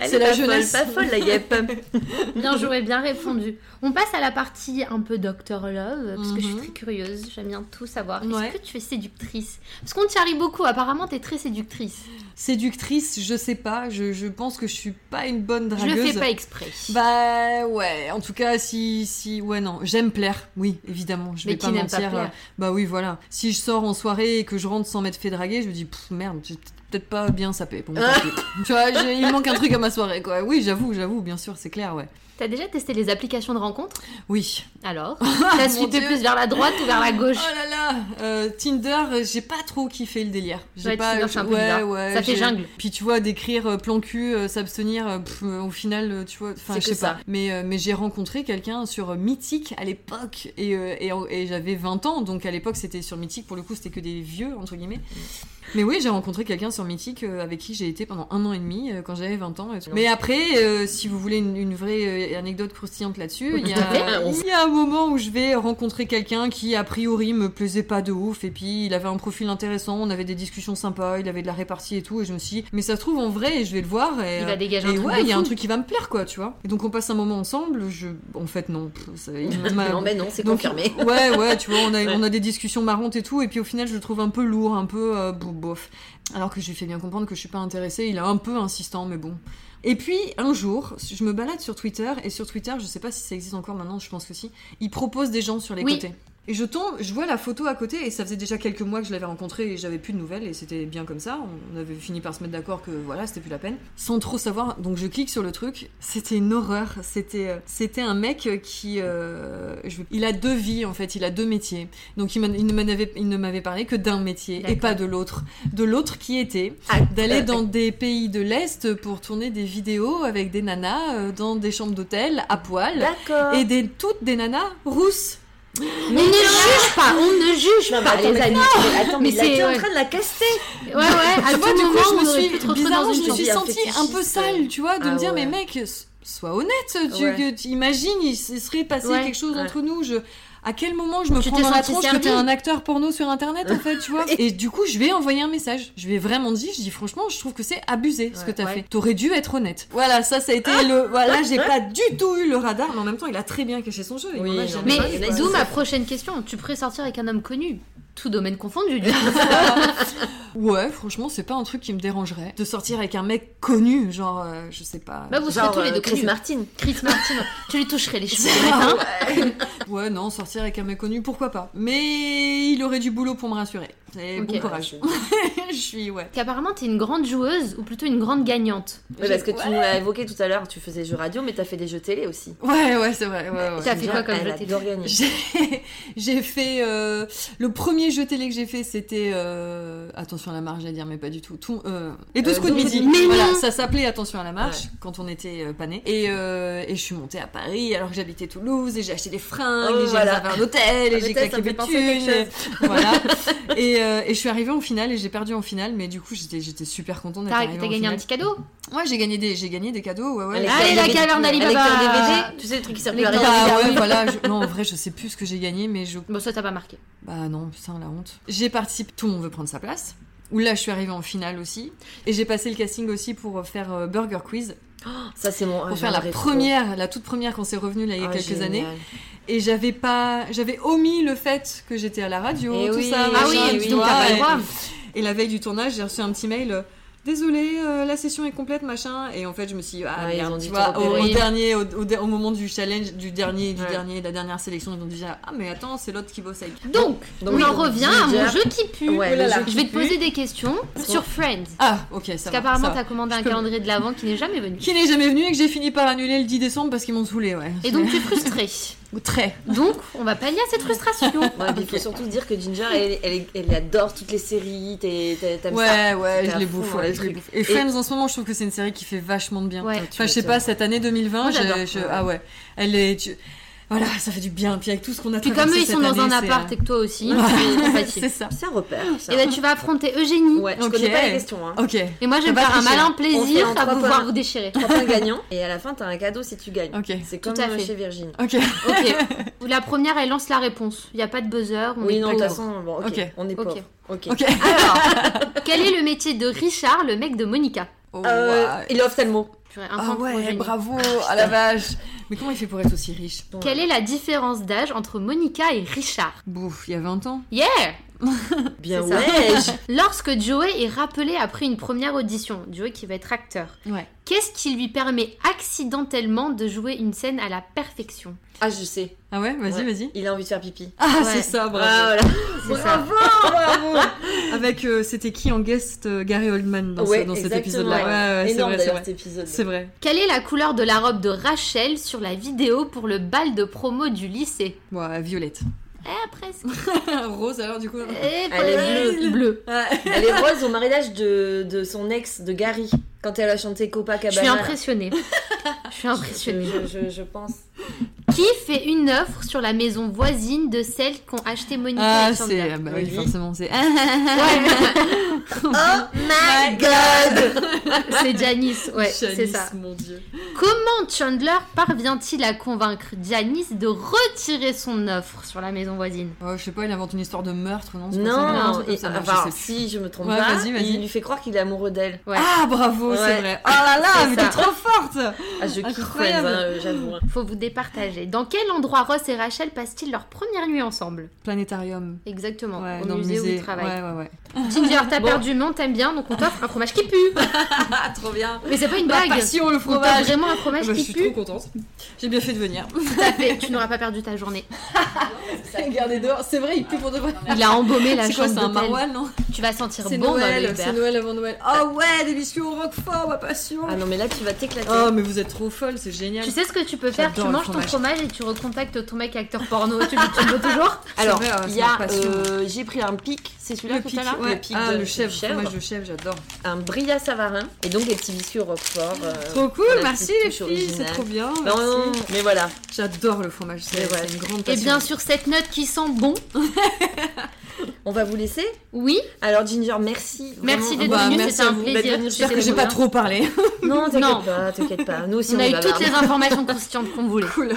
Elle C'est est la pas jeunesse. Folle, pas folle, la guêpe. Bien joué, bien répondu. On passe à la partie un peu Doctor Love, parce que je suis Mhm. très curieuse, j'aime bien tout savoir. Ouais. Est-ce que tu es séductrice? Parce qu'on te charrie beaucoup, apparemment t'es très séductrice. Séductrice, je sais pas, je, je pense que je suis pas une bonne Je dragueuse. le fais pas exprès. Bah ouais, en tout cas, si, si, ouais, non, j'aime plaire, oui, évidemment, je Mais vais qui pas pas mentir. plaire? Euh, bah oui, voilà. Si je sors en soirée et que je rentre sans m'être fait draguer, je me dis, Pff, merde, j'ai peut-être pas bien sapé. Bon, tu vois, il manque un truc à ma soirée, quoi. Oui, j'avoue, j'avoue, bien sûr, c'est clair, ouais. T'as déjà testé les applications de rencontre Oui. Alors T'as suivi plus vers la droite ou vers la gauche Oh là là, euh, Tinder, euh, j'ai pas trop kiffé le délire. J'ai Ouais, pas, Tinder, c'est un peu ouais, bizarre. ouais, Ça fait jungle. Puis tu vois, d'écrire euh, plan cul, euh, s'abstenir, euh, au final, tu vois, enfin, je sais pas. Mais, mais j'ai rencontré quelqu'un sur Mythique à l'époque, et, et, et j'avais 20 ans, donc à l'époque c'était sur Mythique, pour le coup c'était que des vieux, entre guillemets. Mais oui, j'ai rencontré quelqu'un sur Mythique avec qui j'ai été pendant un an et demi quand j'avais 20 ans. et tout. Mais après, si vous voulez une, une vraie anecdote croustillante là-dessus, il y, fait. a, On il y a un moment où je vais rencontrer quelqu'un qui a priori me plaisait pas de ouf et puis il avait un profil intéressant, on avait des discussions sympas, il avait de la répartie et tout et je me suis dit, mais ça se trouve en vrai je vais le voir et, Il va euh, dégager un et truc ouais, il y a un truc qui va me plaire quoi, tu vois. Et donc on passe un moment ensemble, je en fait non, ça- Non, mais non, c'est confirmé. Ouais, ouais, tu vois, on a, Ouais. on a des discussions marrantes et tout, et puis au final, je le trouve un peu lourd, un peu euh, bo- bof. Alors que je lui fais bien comprendre que je suis pas intéressée, il est un peu insistant, mais bon. Et puis, un jour, je me balade sur Twitter, et sur Twitter, je sais pas si ça existe encore maintenant, je pense que si, il propose des gens sur les Oui. côtés. Et je tombe, je vois la photo à côté, et ça faisait déjà quelques mois que je l'avais rencontré et j'avais plus de nouvelles, et c'était bien comme ça. On avait fini par se mettre d'accord que voilà, c'était plus la peine. Sans trop savoir, donc je clique sur le truc. C'était une horreur. C'était, euh, c'était un mec qui, euh, je- il a deux vies en fait, il a deux métiers. Donc il, il ne m'avait, il ne m'avait parlé que d'un métier et pas de l'autre. De l'autre qui était d'aller dans des pays de l'Est pour tourner des vidéos avec des nanas euh, dans des chambres d'hôtel à poil. D'accord. Et des, toutes des nanas rousses. On ne juge pas, on ne juge Non, pas, attends, les mais- mais attends, mais, Mais là, tu c'est- es en train de la caster. Ouais, ouais, à Tu vois, du coup, je me suis, bizarrement, je me suis sentie un peu sale, tu vois, de Ah me dire, ouais. mais mec, sois honnête, tu, Ouais. que, tu imagines, il se serait passé Ouais. quelque chose Ouais. entre nous, je... À quel moment je me Tu prends dans la tronche que t'es un acteur porno sur internet en fait, tu vois Et du coup, je vais envoyer un message. Je lui ai vraiment dit, je dis franchement, je trouve que c'est abusé ce Ouais, que t'as ouais. fait. T'aurais dû être honnête. Voilà, ça, ça a été le. Voilà, j'ai pas du tout eu le radar, mais en même temps, il a très bien caché son jeu. Oui, Mais mais ma prochaine question. Tu pourrais sortir avec un homme connu, tout domaine confondu, du coup. Ouais, franchement, c'est pas un truc qui me dérangerait. De sortir avec un mec connu, genre, euh, je sais pas. Bah, vous serez Genre tous les euh, deux Chris connus. Martin. Chris Martin, tu lui toucherais les cheveux matin. Ouais, non, sortir avec un mec connu, pourquoi pas. Mais il aurait du boulot pour me rassurer. Et Ok. bon courage. je suis, ouais. Qu'apparemment, t'es une grande joueuse, ou plutôt une grande gagnante. Oui, parce que tu Ouais. nous l'as évoqué tout à l'heure, tu faisais jeux radio, mais t'as fait des jeux télé aussi. Ouais, ouais, c'est vrai. Ouais, ouais. T'as fait quoi comme jeu télé adore gagner. J'ai j'ai fait euh, le premier jeu télé que j'ai fait c'était euh, attention à la marche j'allais dire mais pas du tout tout euh, et 12 Euh, coups de 12 midi midi. voilà ça s'appelait attention à la marche Ouais. quand on était euh, pas nés et, euh, et je suis montée à Paris alors que j'habitais Toulouse et j'ai acheté des fringues Oh, et j'ai voilà. réservé un hôtel Ah, et j'ai claqué mes thunes et- voilà et, et je suis arrivée en finale et j'ai perdu en finale mais du coup j'étais j'étais super contente d'être arrivée t'as gagné un petit cadeau? Ouais j'ai gagné des j'ai gagné des cadeaux ouais ouais Allez, Allez, la caverne d'Alibaba. DVD, tu sais, le truc qui plus à Les rien. bah Ah ouais voilà non en vrai je sais plus ce que j'ai gagné mais je Bon, ça t'a pas marqué. Bah non, putain, la honte. J'ai participé, tout le monde veut prendre sa place. où là je suis arrivée en finale aussi. Et j'ai passé le casting aussi pour faire euh, Burger Quiz, Ça, c'est mon. pour faire la trop. première, la toute première quand c'est revenu là il y a Ah, quelques génial. années. Et j'avais pas, j'avais omis le fait que j'étais à la radio, Eh tout oui, ça. Ah oui, machin, donc vois, et- droit. Et la veille du tournage, j'ai reçu un petit mail. Désolé, euh, la session est complète, machin. Et en fait, je me suis dit, ah, ils merde, ont tu vois, au, dernier, au, moment du challenge, du dernier, du Ouais. dernier, de la dernière sélection, ils ont dit, ah, mais attends, c'est l'autre qui bosse avec. Donc, Donc, on en revient à mon jeu qui pue. Ouais, Je vais te pue. poser des questions sur Friends. Ah, ok, ça Parce qu'apparemment, t'as commandé un peux- calendrier de l'avant qui n'est jamais venu. Qui n'est jamais venu et que j'ai fini par annuler le 10 décembre parce qu'ils m'ont saoulé, ouais. Et donc, tu es frustré. Très. Donc, on va pallier à cette frustration. Ouais, puis il faut surtout dire que Ginger, elle, elle, elle adore toutes les séries. T'aimes ça Ouais, ouais, je les bouffe, dans ouais, le je les truc. bouffe. Et Et- Friends, en ce moment, je trouve que c'est une série qui fait vachement de bien. Ouais. Tu Enfin, je sais pas, cette année 2020, Moi, j'ai- j'adore. je- ah ouais, elle est. tu- Voilà, ça fait du bien. Puis avec tout ce qu'on a Puis comme eux, ils sont dans un année, c'est, appart et que toi aussi, c'est sympathique. C'est ça. C'est un repère. ça. Et ben, tu vas affronter Eugénie. Ouais, je Ok. connais pas les questions. Hein. Ok. Et moi, je vais me faire un malin plaisir à vous voir vous déchirer. Trois points gagnants. Et à la fin, t'as un cadeau si tu gagnes. Ok. C'est comme Tout à fait. chez Virgin. Ok. Ok. La première, elle lance la réponse. Il n'y a pas de buzzer. On Oui, est non, de pas toute façon, bon, ok. Ok. On est pauvre. Ok. Ok. Alors, quel est le métier de Richard, le mec de Monica? Oh, Euh, ouais. il est ophtalmo. Purée, un Ah ouais, bravo, à la vache. Mais comment il fait pour être aussi riche Quelle est la différence d'âge entre Monica et Richard? Bouf, il y a 20 ans. Yeah Bien C'est ça. ouais. Lorsque Joey est rappelé après une première audition, Joey qui va être acteur, Ouais. qu'est-ce qui lui permet accidentellement de jouer une scène à la perfection? Ah, je sais. Ah ouais, vas-y, Ouais. vas-y. Il a envie de faire pipi. Ah, Ouais. c'est ça, bravo. Ah, voilà. C'est ça. bravo Avec, euh, c'était qui en guest euh, Gary Oldman dans, ce- Ouais, dans cet exactement. épisode-là. Ouais, ouais, c'est Énorme vrai, c'est d'ailleurs vrai. cet épisode. C'est vrai. Quelle est la couleur de la robe de Rachel sur la vidéo pour le bal de promo du lycée Ouais, violette. Eh, presque. Rose alors du coup. Eh, Elle est presque. Bleu. Elle est rose au mariage de, de son ex, de Gary, quand elle a chanté Copacabana. Je suis impressionnée. Je suis impressionnée. Je, je, je pense. Qui fait une offre sur la maison voisine de celle qu'ont acheté Monica Ah, et c'est. Chandler Bah Oui. oui, forcément, c'est. Oh my god c'est Janice, ouais, c'est ça. mon dieu. Comment Chandler parvient-il à convaincre Janice de retirer son offre sur la maison voisine? Oh, je sais pas, il invente une histoire de meurtre, non? Non, et- ça, non, je enfin, plus. si je me trompe Ouais, pas, vas-y, vas-y. il lui fait croire qu'il est amoureux d'elle. Ouais. Ah, bravo, c'est Ouais. vrai. Oh là là, mais t'es trop forte Ah, je kiffe. Friends, hein, euh, j'avoue. Faut vous départager. Dans quel endroit Ross et Rachel passent-ils leur première nuit ensemble Planétarium. Exactement, Ouais, au dans musée, le où ils travaillent. Ouais, ouais, ouais. Ginger, t'as Bon. perdu mon, t'aimes bien, donc on t'offre un fromage qui pue. Ah, trop bien. Mais c'est pas une blague. passion, le On t'offre fromage. vraiment un fromage Bah, je qui suis pue. trop contente. J'ai bien fait de venir. Tout à fait. Tu n'auras pas perdu ta journée. Regardez dehors, c'est vrai, il pue pour de vrai. Il a embaumé la chambre c'est un maroilles, non Tu vas sentir C'est bon dans le Noël, Uber. c'est Noël avant Noël. Ah ouais, des biscuits au roquefort, ma passion. Ah non, mais là, tu vas t'éclater. Oh, mais vous êtes trop folle, c'est génial. Tu sais ce que tu peux faire? Tu le manges ton fromage. et tu recontactes ton mec acteur porno. tu, tu le veux toujours? Alors, il y a. euh, J'ai pris un pic, c'est celui-là le que pic, t'as là ouais. Le pic ah, de le chèvre, fromage de chèvre, j'adore. Un brillat savarin et donc des petits biscuits au roquefort. euh, Trop cool, merci les filles, c'est trop bien. Non, merci. non, mais voilà. J'adore le fromage, c'est une grande Et passion. Eh bien sur cette note qui sent bon, On va vous laisser. oui, Alors, Ginger, merci. merci d'être bah, venu, merci c'était un plaisir. D'être venu, J'espère que j'ai pas trop trop parlé. Non, t'inquiète Non. pas, t'inquiète pas. Nous aussi, On on, a eu toutes les informations constituantes qu'on voulait. Cool.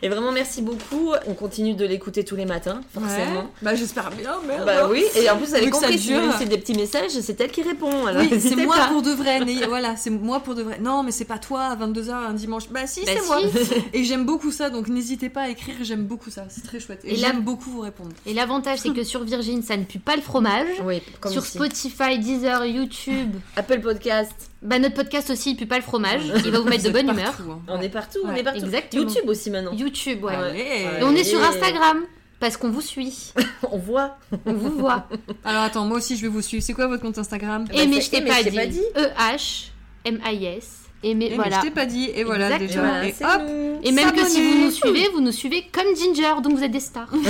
Et vraiment, merci beaucoup. On continue de l'écouter tous les matins, forcément. Ouais. Bah j'espère bien, merde. Bah oui, et en plus, vous avez compris, laissez des petits messages, c'est elle qui répond. Alors, Oui, c'est moi pas. pour de vrai. Voilà, c'est moi pour de vrai. Non, mais c'est pas toi à 22h un dimanche. Bah si, Bah c'est si. moi. Et j'aime beaucoup ça, donc n'hésitez pas à écrire. J'aime beaucoup ça, c'est très chouette. Et, j'aime beaucoup vous répondre. Et l'avantage, c'est que sur Virgin, ça ne pue pas le fromage. Oui, comme Sur ici. Spotify, Deezer, YouTube, Apple Podcast, bah notre podcast aussi, il pue pas le fromage. Il va vous mettre de bonne humeur. partout, hein. on est partout, on est partout. exactement. YouTube aussi maintenant. YouTube, ouais. Allez. Et on est sur. Instagram. Parce qu'on vous suit, On voit. on vous voit. Alors attends, moi aussi je vais vous suivre. C'est quoi votre compte Instagram? Bah, Et mais je t'ai eh, mais pas, je t'ai dit. pas dit. E-H-M-I-S. Et mais mais voilà. je t'ai pas dit. Et voilà Exactement. déjà. Voilà, et hop. même que si vous nous suivez, vous nous suivez comme Ginger, donc vous êtes des stars.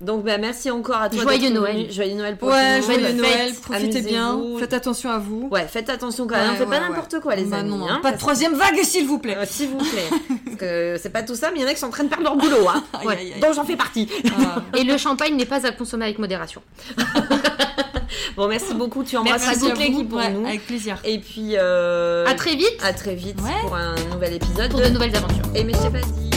Donc bah, merci encore à toi. Joyeux Noël. venu. Joyeux Noël pour Ouais, joyeux. Noël. Profitez bien. Faites attention à vous. Ouais, faites attention quand même. Ouais, Faites pas ouais, n'importe quoi, les Bah amis. non, hein, pas de troisième vague, s'il vous plaît. Euh, S'il vous plaît. Parce que c'est pas tout ça, mais il y en a qui sont en train de perdre leur boulot. Hein. Aïe, Ouais. aïe, aïe. Donc j'en fais partie. Ah. Et le champagne n'est pas à consommer avec modération. Bon, merci beaucoup. Tu Merci à toute l'équipe pour Ouais, nous. Avec plaisir. Et puis, euh, À très vite à très vite Ouais. pour un nouvel épisode pour de nouvelles aventures. Et mais je t'ai pas dit.